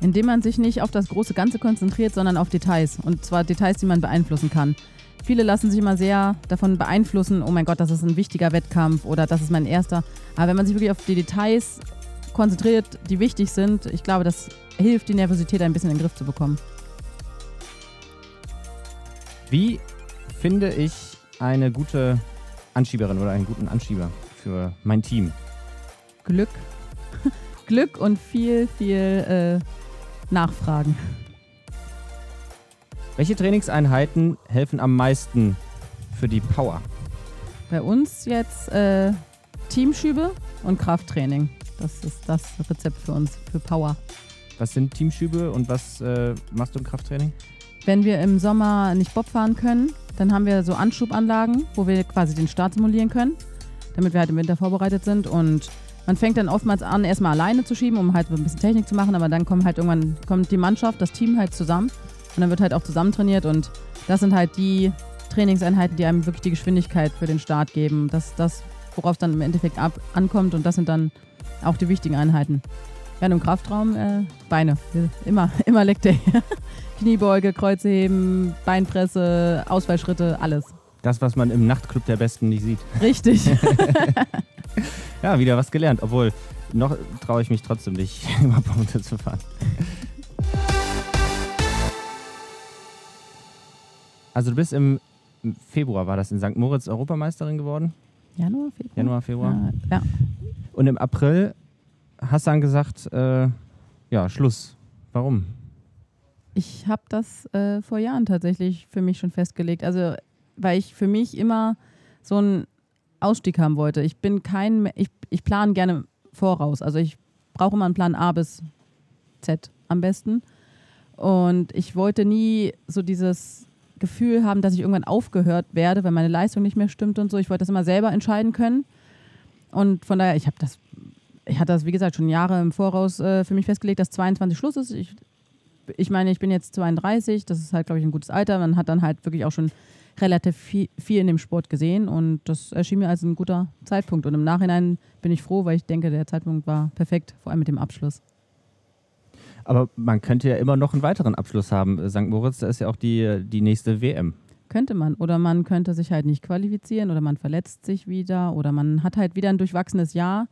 Indem man sich nicht auf das große Ganze konzentriert, sondern auf Details. Und zwar Details, die man beeinflussen kann. Viele lassen sich immer sehr davon beeinflussen, oh mein Gott, das ist ein wichtiger Wettkampf oder das ist mein erster. Aber wenn man sich wirklich auf die Details konzentriert, die wichtig sind, ich glaube, das hilft, die Nervosität ein bisschen in den Griff zu bekommen. Wie finde ich eine gute Anschieberin oder einen guten Anschieber für mein Team? Glück. Glück und viel, viel äh, Nachfragen. Welche Trainingseinheiten helfen am meisten für die Power? Bei uns jetzt äh, Teamschübe und Krafttraining. Das ist das Rezept für uns, für Power. Was sind Teamschübe und was äh, machst du im Krafttraining? Wenn wir im Sommer nicht Bob fahren können, dann haben wir so Anschubanlagen, wo wir quasi den Start simulieren können, damit wir halt im Winter vorbereitet sind. Und man fängt dann oftmals an, erstmal alleine zu schieben, um halt ein bisschen Technik zu machen, aber dann kommt halt irgendwann kommt die Mannschaft, das Team halt zusammen und dann wird halt auch zusammen trainiert und das sind halt die Trainingseinheiten, die einem wirklich die Geschwindigkeit für den Start geben. Das ist das, worauf es dann im Endeffekt ab, ankommt und das sind dann auch die wichtigen Einheiten. Ja, im Kraftraum äh, Beine. Immer, immer Leg Day. Kniebeuge, Kreuze heben, Beinpresse, Ausfallschritte, alles. Das, was man im Nachtclub der Besten nicht sieht. Richtig. Ja, wieder was gelernt, obwohl noch traue ich mich trotzdem nicht, über Punkte zu fahren. Also du bist im im Februar, war das in St. Moritz Europameisterin geworden? Januar, Februar? Januar, Februar. Ja, ja. Und im April hast du dann gesagt, äh, ja, Schluss. Warum? Ich habe das äh, vor Jahren tatsächlich für mich schon festgelegt. Also, weil ich für mich immer so einen Ausstieg haben wollte. Ich bin kein, ich, ich plane gerne voraus. Also ich brauche immer einen Plan A bis Z am besten. Und ich wollte nie so dieses Gefühl haben, dass ich irgendwann aufgehört werde, wenn meine Leistung nicht mehr stimmt und so. Ich wollte das immer selber entscheiden können. Und von daher, ich habe das, ich hatte das, wie gesagt, schon Jahre im Voraus äh, für mich festgelegt, dass 22 Schluss ist. Ich, ich meine, ich bin jetzt 32, das ist halt, glaube ich, ein gutes Alter. Man hat dann halt wirklich auch schon relativ viel, viel in dem Sport gesehen und das erschien mir als ein guter Zeitpunkt. Und im Nachhinein bin ich froh, weil ich denke, der Zeitpunkt war perfekt, vor allem mit dem Abschluss. Aber man könnte ja immer noch einen weiteren Abschluss haben. St. Moritz, da ist ja auch die, die nächste WM. Könnte man. Oder man könnte sich halt nicht qualifizieren oder man verletzt sich wieder oder man hat halt wieder ein durchwachsenes Jahr.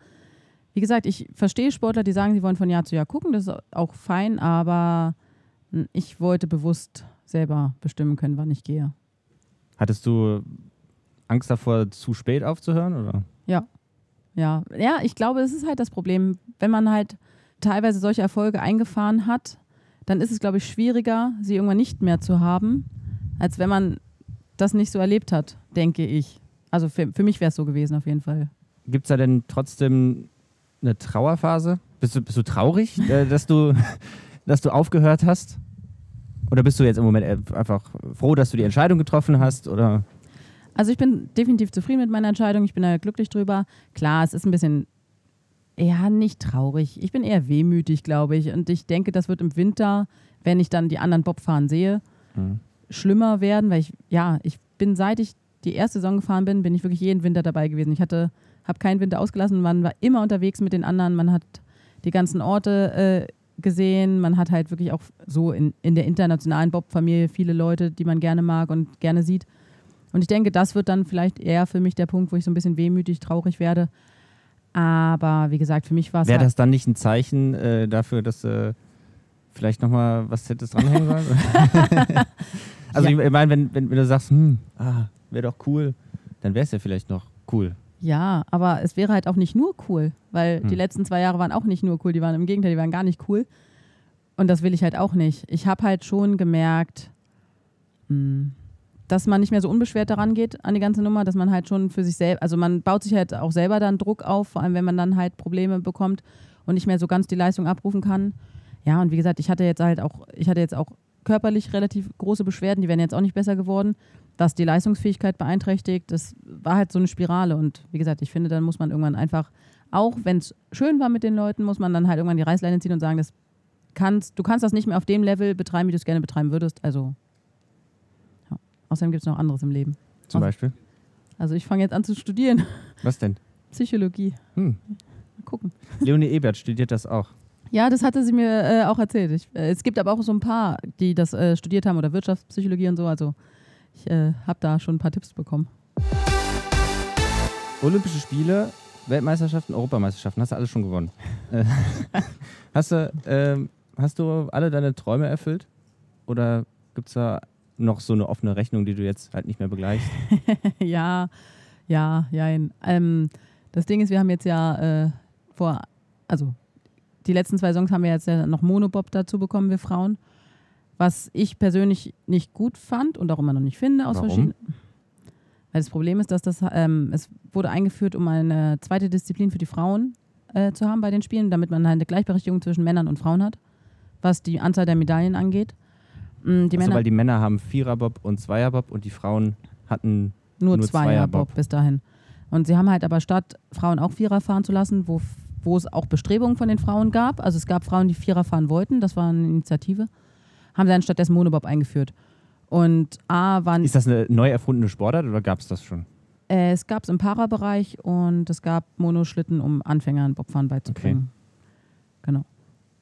Wie gesagt, ich verstehe Sportler, die sagen, sie wollen von Jahr zu Jahr gucken, das ist auch fein, aber ich wollte bewusst selber bestimmen können, wann ich gehe. Hattest du Angst davor, zu spät aufzuhören? Oder? Ja. Ja, ja, ich glaube, es ist halt das Problem, wenn man halt teilweise solche Erfolge eingefahren hat, dann ist es, glaube ich, schwieriger, sie irgendwann nicht mehr zu haben, als wenn man das nicht so erlebt hat, denke ich. Also für, für mich wäre es so gewesen, auf jeden Fall. Gibt es da denn trotzdem eine Trauerphase? Bist du, bist du traurig, äh, dass, du, dass du aufgehört hast? Oder bist du jetzt im Moment einfach froh, dass du die Entscheidung getroffen hast? Oder? Also ich bin definitiv zufrieden mit meiner Entscheidung. Ich bin da glücklich drüber. Klar, es ist ein bisschen ja, nicht traurig. Ich bin eher wehmütig, glaube ich. Und ich denke, das wird im Winter, wenn ich dann die anderen Bobfahren sehe, Mhm. schlimmer werden, weil ich, ja, ich bin, seit ich die erste Saison gefahren bin, bin ich wirklich jeden Winter dabei gewesen. Ich hatte, habe keinen Winter ausgelassen, man war immer unterwegs mit den anderen, man hat die ganzen Orte äh, gesehen. Man hat halt wirklich auch so in, in der internationalen Bob-Familie viele Leute, die man gerne mag und gerne sieht. Und ich denke, das wird dann vielleicht eher für mich der Punkt, wo ich so ein bisschen wehmütig, traurig werde. Aber wie gesagt, für mich war es. Wäre halt, das dann nicht ein Zeichen äh, dafür, dass äh, vielleicht nochmal was hättest dranhängen sollen? also Ja. ich meine, wenn, wenn, wenn du sagst, hm, ah, wäre doch cool, dann wäre es ja vielleicht noch cool. Ja, aber es wäre halt auch nicht nur cool, weil die Hm. letzten zwei Jahre waren auch nicht nur cool, die waren im Gegenteil, die waren gar nicht cool. Und das will ich halt auch nicht. Ich habe halt schon gemerkt, mh, dass man nicht mehr so unbeschwert daran geht an die ganze Nummer, dass man halt schon für sich selbst, also man baut sich halt auch selber dann Druck auf, vor allem wenn man dann halt Probleme bekommt und nicht mehr so ganz die Leistung abrufen kann. Ja, und wie gesagt, ich hatte jetzt halt auch, ich hatte jetzt auch körperlich relativ große Beschwerden, die wären jetzt auch nicht besser geworden, was die Leistungsfähigkeit beeinträchtigt. Das war halt so eine Spirale und wie gesagt, ich finde, dann muss man irgendwann einfach, auch wenn es schön war mit den Leuten, muss man dann halt irgendwann die Reißleine ziehen und sagen, das kannst, du kannst das nicht mehr auf dem Level betreiben, wie du es gerne betreiben würdest. Also, ja. außerdem gibt es noch anderes im Leben. Zum Also- Beispiel. Also ich fange jetzt an zu studieren. Was denn? Psychologie. Hm. Mal gucken. Leonie Ebert studiert das auch. Ja, das hatte sie mir äh, auch erzählt. Ich, äh, es gibt aber auch so ein paar, die das äh, studiert haben oder Wirtschaftspsychologie und so. Also ich äh, habe da schon ein paar Tipps bekommen. Olympische Spiele, Weltmeisterschaften, Europameisterschaften, hast du alles schon gewonnen. Äh, hast, du, ähm, hast du alle deine Träume erfüllt? Oder gibt es da noch so eine offene Rechnung, die du jetzt halt nicht mehr begleichst? ja, ja, ja. Ähm, das Ding ist, wir haben jetzt ja äh, vor, also die letzten zwei Songs haben wir jetzt ja noch Monobob dazu bekommen, wir Frauen. Was ich persönlich nicht gut fand und auch immer noch nicht finde aus Warum? verschiedenen. Weil das Problem ist, dass das, ähm, es wurde eingeführt, um eine zweite Disziplin für die Frauen äh, zu haben bei den Spielen, damit man halt eine Gleichberechtigung zwischen Männern und Frauen hat, was die Anzahl der Medaillen angeht. Mm, Die also, Männer weil die Männer haben Viererbob und Zweierbob und die Frauen hatten nur, nur Zweierbob bis dahin. Und sie haben halt aber statt Frauen auch Vierer fahren zu lassen, wo, wo es auch Bestrebungen von den Frauen gab, also es gab Frauen, die Vierer fahren wollten, das war eine Initiative, haben sie dann stattdessen Monobob eingeführt. Und A waren, Ist das eine neu erfundene Sportart oder gab es das schon? äh, es gab es im Parabereich und es gab Monoschlitten, um Anfängern Bobfahren beizubringen. Genau.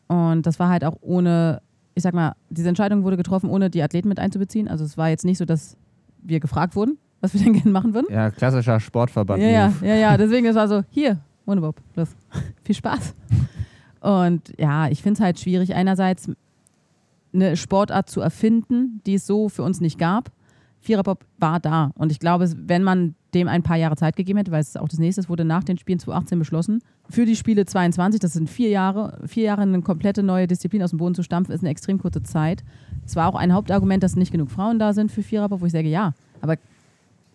Und das war halt auch ohne, ich sag mal, diese Entscheidung wurde getroffen, ohne die Athleten mit einzubeziehen. Also es war jetzt nicht so, dass wir gefragt wurden, was wir denn gerne machen würden. Ja, klassischer Sportverband. Ja, ja, ja, ja. Deswegen, es war so, hier, Monobob, los. Viel Spaß. Und ja, ich finde es halt schwierig, einerseits eine Sportart zu erfinden, die es so für uns nicht gab. Viererbob war da. Und ich glaube, wenn man dem ein paar Jahre Zeit gegeben hätte, weil es auch das nächste wurde nach den Spielen 2018 beschlossen, für die Spiele 22, das sind vier Jahre, vier Jahre eine komplette neue Disziplin aus dem Boden zu stampfen, ist eine extrem kurze Zeit. Es war auch ein Hauptargument, dass nicht genug Frauen da sind für Viererbob, wo ich sage, ja, aber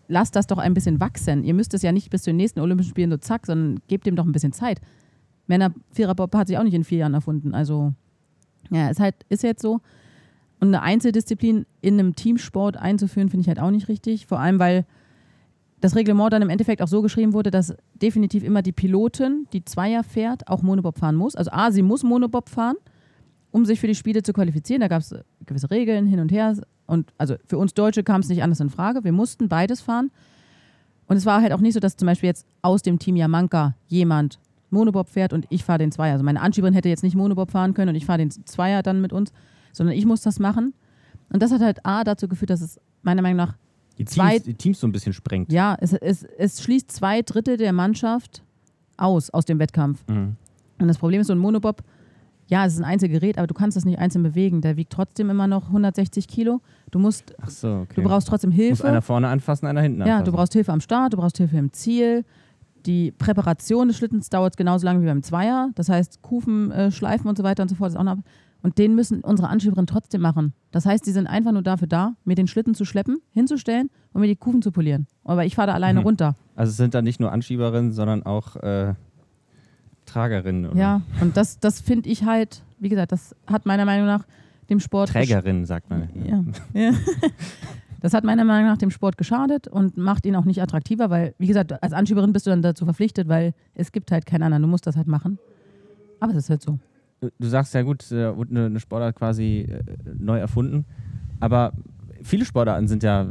lasst das doch ein bisschen wachsen. Ihr müsst es ja nicht bis zu den nächsten Olympischen Spielen so zack, sondern gebt dem doch ein bisschen Zeit. Männer Viererbob hat sich auch nicht in vier Jahren erfunden. Also ja, ist halt ist jetzt so. Und eine Einzeldisziplin in einem Teamsport einzuführen, finde ich halt auch nicht richtig. Vor allem, weil das Reglement dann im Endeffekt auch so geschrieben wurde, dass definitiv immer die Pilotin, die Zweier fährt, auch Monobob fahren muss. Also A, sie muss Monobob fahren, um sich für die Spiele zu qualifizieren. Da gab es gewisse Regeln hin und her. Und also für uns Deutsche kam es nicht anders in Frage. Wir mussten beides fahren. Und es war halt auch nicht so, dass zum Beispiel jetzt aus dem Team Yamanka jemand Monobob fährt und ich fahre den Zweier. Also meine Anschieberin hätte jetzt nicht Monobob fahren können und ich fahre den Zweier dann mit uns, sondern ich muss das machen. Und das hat halt A dazu geführt, dass es meiner Meinung nach, Die Zwei- Teams, die Teams so ein bisschen sprengt. ja, es, es, es schließt zwei Drittel der Mannschaft aus, aus dem Wettkampf. Mhm. Und das Problem ist, so ein Monobob, ja, es ist ein Einzelgerät, aber du kannst das nicht einzeln bewegen. Der wiegt trotzdem immer noch 160 Kilo. Du musst, so, okay. du brauchst trotzdem Muss Hilfe. einer vorne anfassen, einer hinten Ja, anfassen. du brauchst Hilfe am Start, du brauchst Hilfe im Ziel. Die Präparation des Schlittens dauert genauso lange wie beim Zweier. Das heißt, Kufen, äh, Schleifen und so weiter und so fort ist auch noch. Und den müssen unsere Anschieberinnen trotzdem machen. Das heißt, die sind einfach nur dafür da, mir den Schlitten zu schleppen, hinzustellen und mir die Kufen zu polieren. Aber ich fahre da alleine Mhm. runter. Also es sind da nicht nur Anschieberinnen, sondern auch äh, Tragerinnen. Oder Ja, und das, das finde ich halt, wie gesagt, das hat meiner Meinung nach dem Sport. Trägerinnen, sagt man. Ja. ja. Das hat meiner Meinung nach dem Sport geschadet und macht ihn auch nicht attraktiver, weil, wie gesagt, als Anschieberin bist du dann dazu verpflichtet, weil es gibt halt keinen anderen. Du musst das halt machen. Aber es ist halt so. Du sagst ja gut, äh, wurde eine, Sportart quasi äh, neu erfunden. Aber viele Sportarten sind ja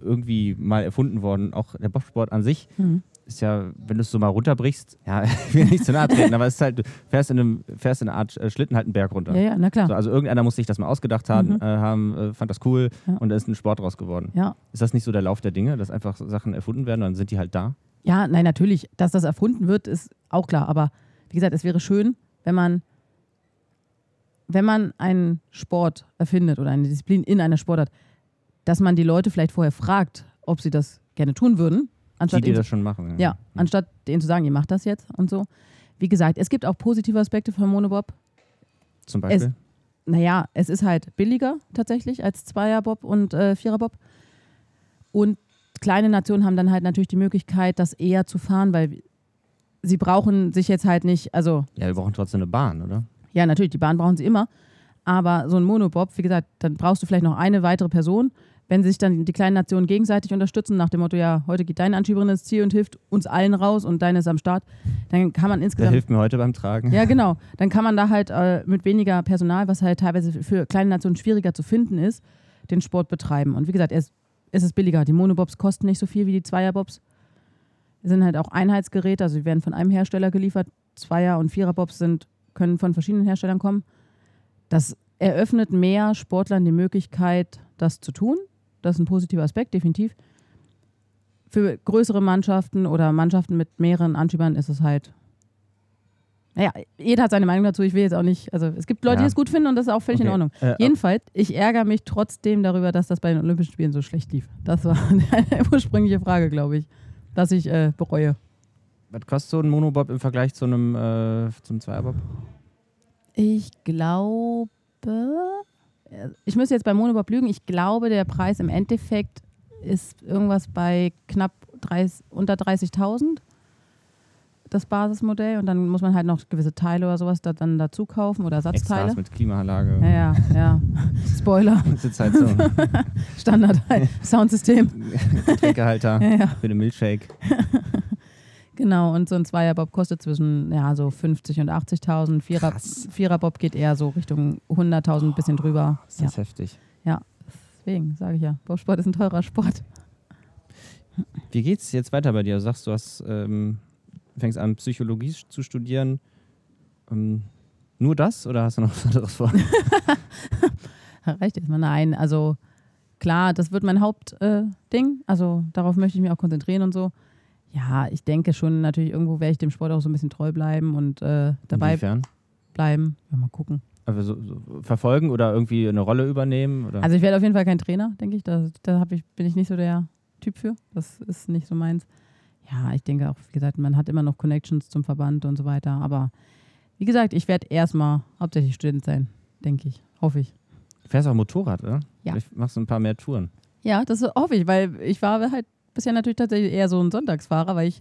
irgendwie mal erfunden worden, auch der Bobsport an sich. Mhm. Ist ja, wenn du es so mal runterbrichst, ja, ich will nicht zu nahe treten, aber es ist halt, du fährst in, einem, fährst in einer Art äh, Schlitten halt einen Berg runter. Ja, ja, na klar. So, also irgendeiner muss sich das mal ausgedacht haben, Mhm. äh, haben äh, fand das cool Ja. und da ist ein Sport draus geworden. Ja. Ist das nicht so der Lauf der Dinge, dass einfach Sachen erfunden werden und dann sind die halt da? Ja, nein, natürlich. Dass das erfunden wird, ist auch klar. Aber wie gesagt, es wäre schön, wenn man, wenn man einen Sport erfindet oder eine Disziplin in einer Sportart, dass man die Leute vielleicht vorher fragt, ob sie das gerne tun würden, anstatt die ihnen, das schon machen. ja, anstatt denen zu sagen, ihr macht das jetzt und so. Wie gesagt, es gibt auch positive Aspekte von Monobob. Zum Beispiel. Naja, es ist halt billiger tatsächlich als Zweierbob und äh, Viererbob. Und kleine Nationen haben dann halt natürlich die Möglichkeit, das eher zu fahren, weil sie brauchen sich jetzt halt nicht, also ja, wir brauchen trotzdem eine Bahn, oder? ja, natürlich, die Bahn brauchen sie immer, aber so ein Monobob, wie gesagt, dann brauchst du vielleicht noch eine weitere Person. Wenn sich dann die kleinen Nationen gegenseitig unterstützen, nach dem Motto, ja, heute geht deine Anschieberin ins Ziel und hilft uns allen raus und deine ist am Start, dann kann man Der insgesamt hilft mir heute beim Tragen. ja, genau. Dann kann man da halt äh, mit weniger Personal, was halt teilweise für kleine Nationen schwieriger zu finden ist, den Sport betreiben. Und wie gesagt, es, es ist billiger. Die Monobobs kosten nicht so viel wie die Zweierbobs. Sind halt auch Einheitsgeräte, also die werden von einem Hersteller geliefert. Zweier- und Viererbobs sind, können von verschiedenen Herstellern kommen. Das eröffnet mehr Sportlern die Möglichkeit, das zu tun. Das ist ein positiver Aspekt, definitiv. Für größere Mannschaften oder Mannschaften mit mehreren Anschiebern ist es halt naja, jeder hat seine Meinung dazu. Ich will jetzt auch nicht. Also, es gibt Leute, Ja. die es gut finden und das ist auch völlig in Okay. Ordnung. Äh, Jedenfalls, ich ärgere mich trotzdem darüber, dass das bei den Olympischen Spielen so schlecht lief. Das war eine ursprüngliche Frage, glaube ich, dass ich äh, bereue. Was kostet so ein Monobob im Vergleich zu einem äh, zum Zweierbob? Ich glaube, ich müsste jetzt bei Monobob lügen. Ich glaube, der Preis im Endeffekt ist irgendwas bei knapp 30, unter 30.000. Das Basismodell und dann muss man halt noch gewisse Teile oder sowas da, dann dazu kaufen oder Ersatzteile. Extras mit Klimaanlage. Ja, ja, ja. Spoiler, Sitzheizung, Standard, Soundsystem. Getränkehalter Ja, ja. für den Milchshake. Genau, und so ein Zweierbob kostet zwischen ja, so 50 und 80.000. Vierer, Krass. Viererbob geht eher so Richtung 100.000, bisschen drüber. Ist Ja, das heftig. deswegen sage ich ja, Bobsport ist ein teurer Sport. Wie geht's jetzt weiter bei dir? Du sagst, du hast, ähm, fängst an, Psychologie zu studieren. Ähm, nur das oder hast du noch was anderes vor? Reicht erstmal nein. Also klar, das wird mein Hauptding. Äh, also darauf möchte ich mich auch konzentrieren und so. Ja, ich denke schon, natürlich irgendwo werde ich dem Sport auch so ein bisschen treu bleiben und äh, dabei Inwiefern? bleiben. Ja, mal gucken. Also so, so verfolgen oder irgendwie eine Rolle übernehmen? Oder? Also ich werde auf jeden Fall kein Trainer, denke ich. Da, da ich, bin ich nicht so der Typ für. Das ist nicht so meins. Ja, ich denke auch, wie gesagt, man hat immer noch Connections zum Verband und so weiter. Aber wie gesagt, ich werde erstmal hauptsächlich Student sein, denke ich. Hoffe ich. du fährst auch Motorrad, oder? Ja. Vielleicht machst du ein paar mehr Touren. Ja, das hoffe ich, weil ich war halt bisher natürlich tatsächlich eher so ein Sonntagsfahrer, weil ich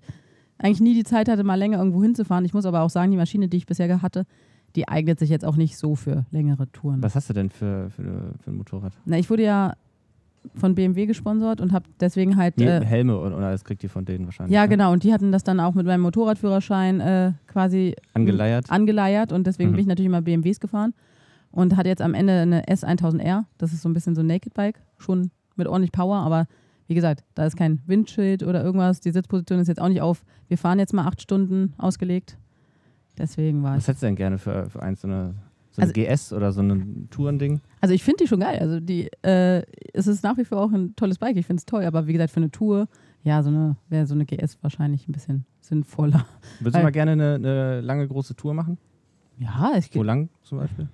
eigentlich nie die Zeit hatte, mal länger irgendwo hinzufahren. Ich muss aber auch sagen, die Maschine, die ich bisher hatte, die eignet sich jetzt auch nicht so für längere Touren. Was hast du denn für, für, für ein Motorrad? Na, ich wurde ja von BMW gesponsert und habe deswegen halt. Nee, äh, Helme und, oder das kriegt ihr von denen wahrscheinlich. Ja, ne? genau. Und die hatten das dann auch mit meinem Motorradführerschein äh, quasi Angeleiert. angeleiert. Und deswegen Mhm. bin ich natürlich immer BMWs gefahren. Und hatte jetzt am Ende eine S1000R. Das ist so ein bisschen so ein Naked Bike. Schon mit ordentlich Power. Aber wie gesagt, da ist kein Windschild oder irgendwas. Die Sitzposition ist jetzt auch nicht auf. Wir fahren jetzt mal acht Stunden ausgelegt. Deswegen war ich. Was hättest du denn gerne für, für eins, so Also- eine GS oder so ein Tourending? Also ich finde die schon geil. Also die, äh, es ist nach wie vor auch ein tolles Bike. Ich finde es toll. Aber wie gesagt, für eine Tour, ja, so eine, wäre so eine GS wahrscheinlich ein bisschen sinnvoller. Würdest Weil- du mal gerne eine, eine lange, große Tour machen? Ja, ich, Wo lang zum Beispiel?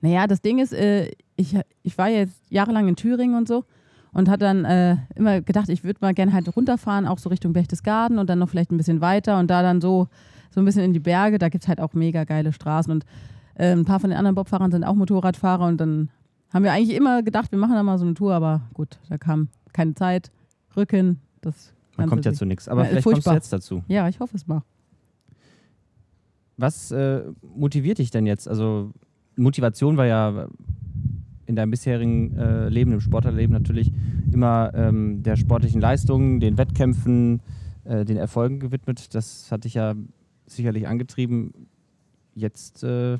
Naja, das Ding ist, äh, ich, ich war jetzt jahrelang in Thüringen und so und hatte dann äh, immer gedacht, ich würde mal gerne halt runterfahren, auch so Richtung Berchtesgaden und dann noch vielleicht ein bisschen weiter und da dann so, so ein bisschen in die Berge. Da gibt es halt auch mega geile Straßen und äh, ein paar von den anderen Bobfahrern sind auch Motorradfahrer und dann haben wir eigentlich immer gedacht, wir machen da mal so eine Tour, aber gut, da kam keine Zeit, Rücken, das Man kommt ja zu nichts. Aber Ja, vielleicht furchtbar. kommst du jetzt dazu. Ja, ich hoffe es mal. Was äh, motiviert dich denn jetzt? Also Motivation war ja in deinem bisherigen äh, Leben, im Sportlerleben natürlich immer ähm, der sportlichen Leistung, den Wettkämpfen, äh, den Erfolgen gewidmet. Das hat dich ja sicherlich angetrieben. Jetzt äh,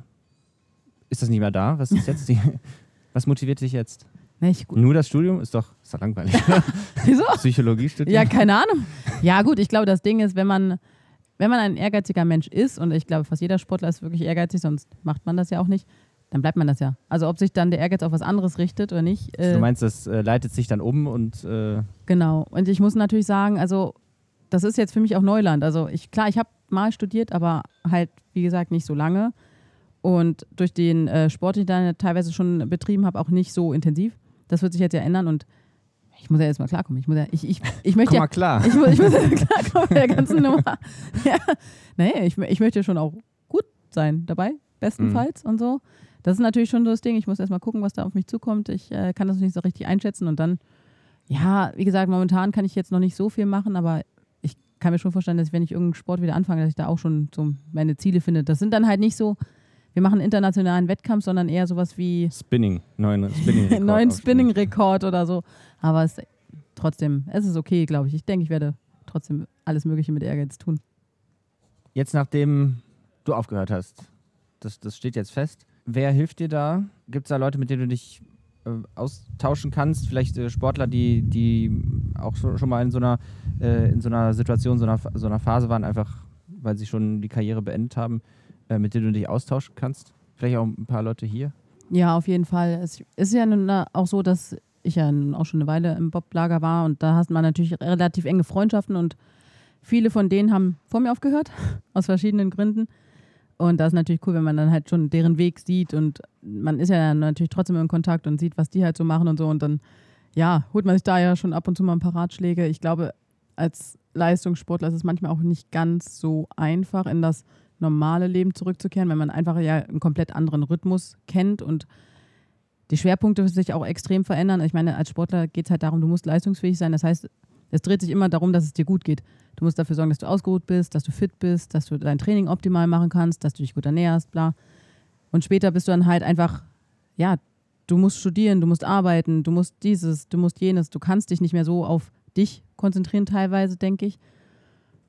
ist das nicht mehr da. Was ist jetzt die, was motiviert dich jetzt? Nicht gut. Nur das Studium ist doch, ist doch langweilig. Wieso? Psychologie studieren. Ja, keine Ahnung. Ja, gut, ich glaube, das Ding ist, wenn man, wenn man ein ehrgeiziger Mensch ist, und ich glaube, fast jeder Sportler ist wirklich ehrgeizig, sonst macht man das ja auch nicht, dann bleibt man das ja. Also ob sich dann der Ehrgeiz auf was anderes richtet oder nicht. Äh, du meinst, das äh, leitet sich dann um und äh, genau. Und ich muss natürlich sagen, also das ist jetzt für mich auch Neuland. Also ich, klar, ich habe mal studiert, aber halt, wie gesagt, nicht so lange. Und durch den äh, Sport, den ich dann teilweise schon betrieben habe, auch nicht so intensiv. Das wird sich jetzt ja ändern und ich muss ja jetzt mal klarkommen. Ich, muss ja, ich, ich, ich möchte komm ja mal klar. Ich, muss- ich muss ja klarkommen mit der ganzen Nummer. Ja. Nee, ich, ich möchte schon auch gut sein dabei, bestenfalls und so. Das ist natürlich schon so das Ding. Ich muss erstmal gucken, was da auf mich zukommt. Ich äh, kann das nicht so richtig einschätzen und dann, ja, wie gesagt, momentan kann ich jetzt noch nicht so viel machen, aber ich kann mir schon vorstellen, dass wenn ich irgendeinen Sport wieder anfange, dass ich da auch schon so meine Ziele finde. Das sind dann halt nicht so, wir machen einen internationalen Wettkampf, sondern eher sowas wie Spinning, neuen Spinning. einen neuen Spinning-Rekord oder so. Aber es, trotzdem, es ist okay, glaube ich. Ich denke, ich werde trotzdem alles Mögliche mit Ehrgeiz tun. Jetzt, nachdem du aufgehört hast, das, das steht jetzt fest. Wer hilft dir da? Gibt es da Leute, mit denen du dich äh, austauschen kannst? Vielleicht äh, Sportler, die, die auch schon, schon mal in so einer, äh, in so einer Situation, so einer, so einer Phase waren, einfach weil sie schon die Karriere beendet haben, äh, mit denen du dich austauschen kannst? Vielleicht auch ein paar Leute hier? Ja, auf jeden Fall. Es ist ja nun auch so, dass ich ja auch schon eine Weile im Boblager war und da hat man natürlich relativ enge Freundschaften und viele von denen haben vor mir aufgehört, aus verschiedenen Gründen. Und das ist natürlich cool, wenn man dann halt schon deren Weg sieht und man ist ja dann natürlich trotzdem in Kontakt und sieht, was die halt so machen und so und dann, ja, holt man sich da ja schon ab und zu mal ein paar Ratschläge. Ich glaube, als Leistungssportler ist es manchmal auch nicht ganz so einfach, in das normale Leben zurückzukehren, wenn man einfach ja einen komplett anderen Rhythmus kennt und die Schwerpunkte sich auch extrem verändern. Ich meine, als Sportler geht es halt darum, du musst leistungsfähig sein. Das heißt, es dreht sich immer darum, dass es dir gut geht. Du musst dafür sorgen, dass du ausgeruht bist, dass du fit bist, dass du dein Training optimal machen kannst, dass du dich gut ernährst, bla. Und später bist du dann halt einfach, ja, du musst studieren, du musst arbeiten, du musst dieses, du musst jenes. Du kannst dich nicht mehr so auf dich konzentrieren teilweise, denke ich.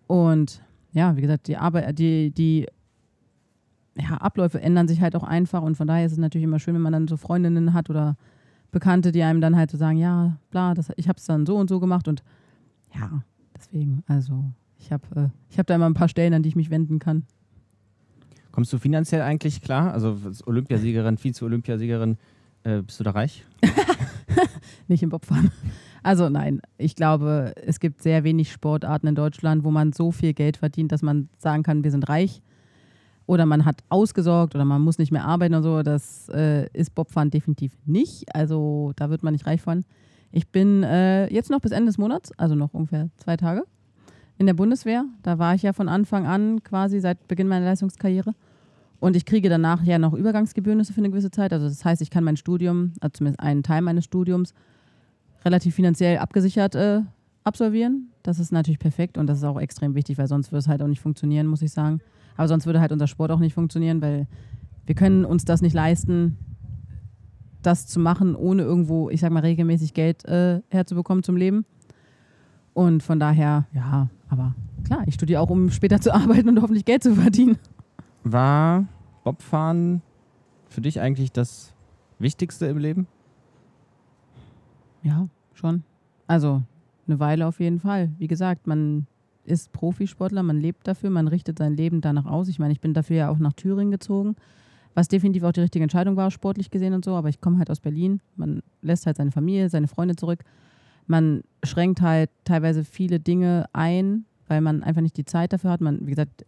Und ja, wie gesagt, die Arbeit, die, die ja, Abläufe ändern sich halt auch einfach und von daher ist es natürlich immer schön, wenn man dann so Freundinnen hat oder Bekannte, die einem dann halt so sagen, ja, bla, das, ich habe es dann so und so gemacht und ja, deswegen, also ich habe äh, ich hab da immer ein paar Stellen, an die ich mich wenden kann. Kommst du finanziell eigentlich klar? Also als Olympiasiegerin, Vize-Olympiasiegerin, äh, bist du da reich? nicht im Bobfahren. Also nein, ich glaube, es gibt sehr wenig Sportarten in Deutschland, wo man so viel Geld verdient, dass man sagen kann, wir sind reich. Oder man hat ausgesorgt oder man muss nicht mehr arbeiten und so. Das äh, ist Bobfahren definitiv nicht. Also da wird man nicht reich von. Ich bin äh, jetzt noch bis Ende des Monats, also noch ungefähr zwei Tage, in der Bundeswehr. Da war ich ja von Anfang an quasi seit Beginn meiner Leistungskarriere. Und ich kriege danach ja noch Übergangsgebührnisse für eine gewisse Zeit. Also das heißt, ich kann mein Studium, also zumindest einen Teil meines Studiums, relativ finanziell abgesichert äh, absolvieren. Das ist natürlich perfekt und das ist auch extrem wichtig, weil sonst würde es halt auch nicht funktionieren, muss ich sagen. Aber sonst würde halt unser Sport auch nicht funktionieren, weil wir können uns das nicht leisten, das zu machen, ohne irgendwo, ich sag mal, regelmäßig Geld äh, herzubekommen zum Leben. Und von daher, ja, aber klar, ich studiere auch, um später zu arbeiten und hoffentlich Geld zu verdienen. War Bobfahren für dich eigentlich das Wichtigste im Leben? Ja, schon. Also eine Weile auf jeden Fall. Wie gesagt, man ist Profisportler, man lebt dafür, man richtet sein Leben danach aus. Ich meine, ich bin dafür ja auch nach Thüringen gezogen, was definitiv auch die richtige Entscheidung war, sportlich gesehen und so. Aber ich komme halt aus Berlin. Man lässt halt seine Familie, seine Freunde zurück. Man schränkt halt teilweise viele Dinge ein, weil man einfach nicht die Zeit dafür hat. Man, wie gesagt,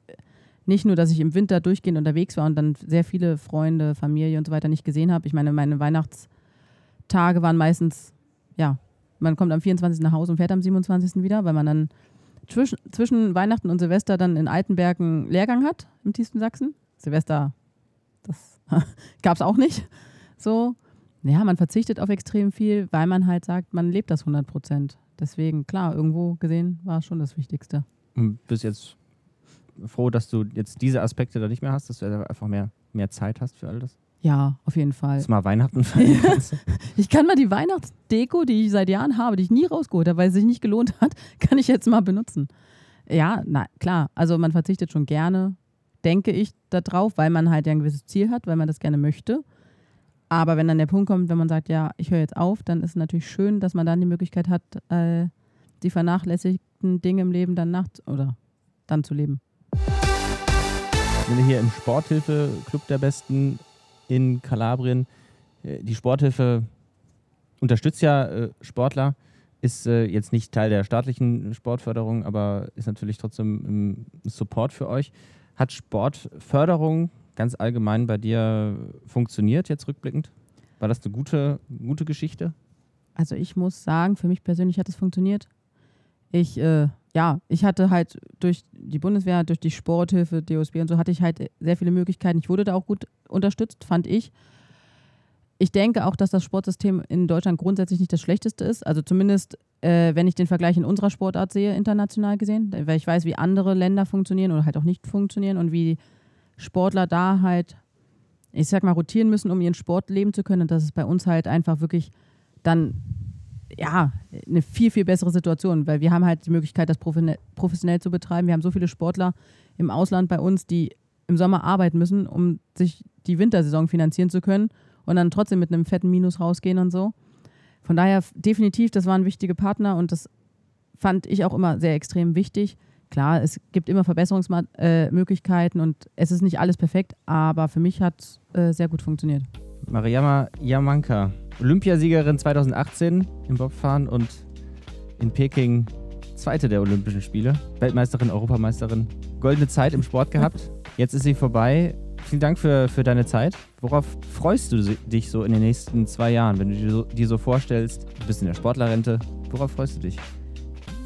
nicht nur, dass ich im Winter durchgehend unterwegs war und dann sehr viele Freunde, Familie und so weiter nicht gesehen habe. Ich meine, meine Weihnachtstage waren meistens, ja, man kommt am 24. nach Hause und fährt am 27. wieder, weil man dann zwischen, zwischen Weihnachten und Silvester dann in Altenberg einen Lehrgang hat, im tiefsten Sachsen. Silvester, das gab es auch nicht. So, ja, man verzichtet auf extrem viel, weil man halt sagt, man lebt das 100 Prozent. Deswegen, klar, irgendwo gesehen war es schon das Wichtigste. Und bist jetzt froh, dass du jetzt diese Aspekte da nicht mehr hast, dass du einfach mehr, mehr Zeit hast für all das? Ja, auf jeden Fall. Du mal Weihnachten kannst? Ich kann mal die Weihnachtsdeko, die ich seit Jahren habe, die ich nie rausgeholt habe, weil es sich nicht gelohnt hat, kann ich jetzt mal benutzen. Ja, na klar, also man verzichtet schon gerne, denke ich, darauf, weil man halt ja ein gewisses Ziel hat, weil man das gerne möchte. Aber wenn dann der Punkt kommt, wenn man sagt, ja, ich höre jetzt auf, dann ist es natürlich schön, dass man dann die Möglichkeit hat, äh, die vernachlässigten Dinge im Leben dann nach oder dann zu leben. Ich bin hier im Sporthilfe-Club der Besten in Kalabrien. Äh, die Sporthilfe unterstützt ja äh, Sportler, ist äh, jetzt nicht Teil der staatlichen Sportförderung, aber ist natürlich trotzdem ein Support für euch. Hat Sportförderung ganz allgemein bei dir funktioniert, jetzt rückblickend? War das eine gute, gute Geschichte? Also ich muss sagen, für mich persönlich hat es funktioniert. Ich, äh, ja, ich hatte halt durch die Bundeswehr, durch die Sporthilfe, DOSB und so, hatte ich halt sehr viele Möglichkeiten. Ich wurde da auch gut unterstützt, fand ich. Ich denke auch, dass das Sportsystem in Deutschland grundsätzlich nicht das schlechteste ist. Also zumindest, äh, wenn ich den Vergleich in unserer Sportart sehe, international gesehen. Weil ich weiß, wie andere Länder funktionieren oder halt auch nicht funktionieren und wie Sportler da halt, ich sag mal, rotieren müssen, um ihren Sport leben zu können. Und das ist bei uns halt einfach wirklich dann, ja, eine viel, viel bessere Situation, weil wir haben halt die Möglichkeit, das professionell zu betreiben. Wir haben so viele Sportler im Ausland bei uns, die im Sommer arbeiten müssen, um sich die Wintersaison finanzieren zu können und dann trotzdem mit einem fetten Minus rausgehen und so. Von daher definitiv, das waren wichtige Partner und das fand ich auch immer sehr extrem wichtig. Klar, es gibt immer Verbesserungsmöglichkeiten und es ist nicht alles perfekt, aber für mich hat es äh, sehr gut funktioniert. Mariama Yamanka, Olympiasiegerin 2018 im Bobfahren und in Peking Zweite der Olympischen Spiele, Weltmeisterin, Europameisterin, goldene Zeit im Sport gehabt. Jetzt ist sie vorbei. Vielen Dank für, für deine Zeit. Worauf freust du dich so in den nächsten zwei Jahren, wenn du dir so, dir so vorstellst, du bist in der Sportlerrente? Worauf freust du dich?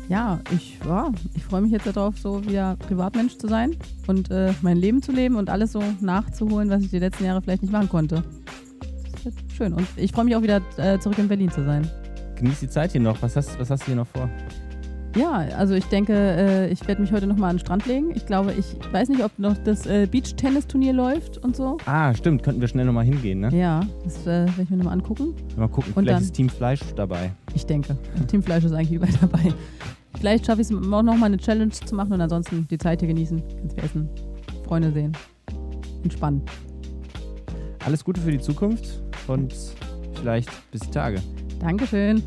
Ja, ich, ja, ich freue mich jetzt darauf, so wieder Privatmensch zu sein und äh, mein Leben zu leben und alles so nachzuholen, was ich die letzten Jahre vielleicht nicht machen konnte. Das wird schön. Und ich freue mich auch wieder äh, zurück in Berlin zu sein. Genieß die Zeit hier noch. Was hast, was hast du hier noch vor? Ja, also ich denke, äh, ich werde mich heute nochmal an den Strand legen. Ich glaube, ich weiß nicht, ob noch das äh, Beach-Tennis-Turnier läuft und so. Ah, stimmt. Könnten wir schnell nochmal hingehen, ne? Ja, das äh, werde ich mir nochmal angucken. Mal gucken, Und vielleicht dann- ist Team Fleisch dabei. Ich denke. Team Fleisch ist eigentlich überall dabei. Vielleicht schaffe ich es auch nochmal eine Challenge zu machen und ansonsten die Zeit hier genießen. Ganz viel essen, Freunde sehen. Entspannen. Alles Gute für die Zukunft und vielleicht bis die Tage. Dankeschön.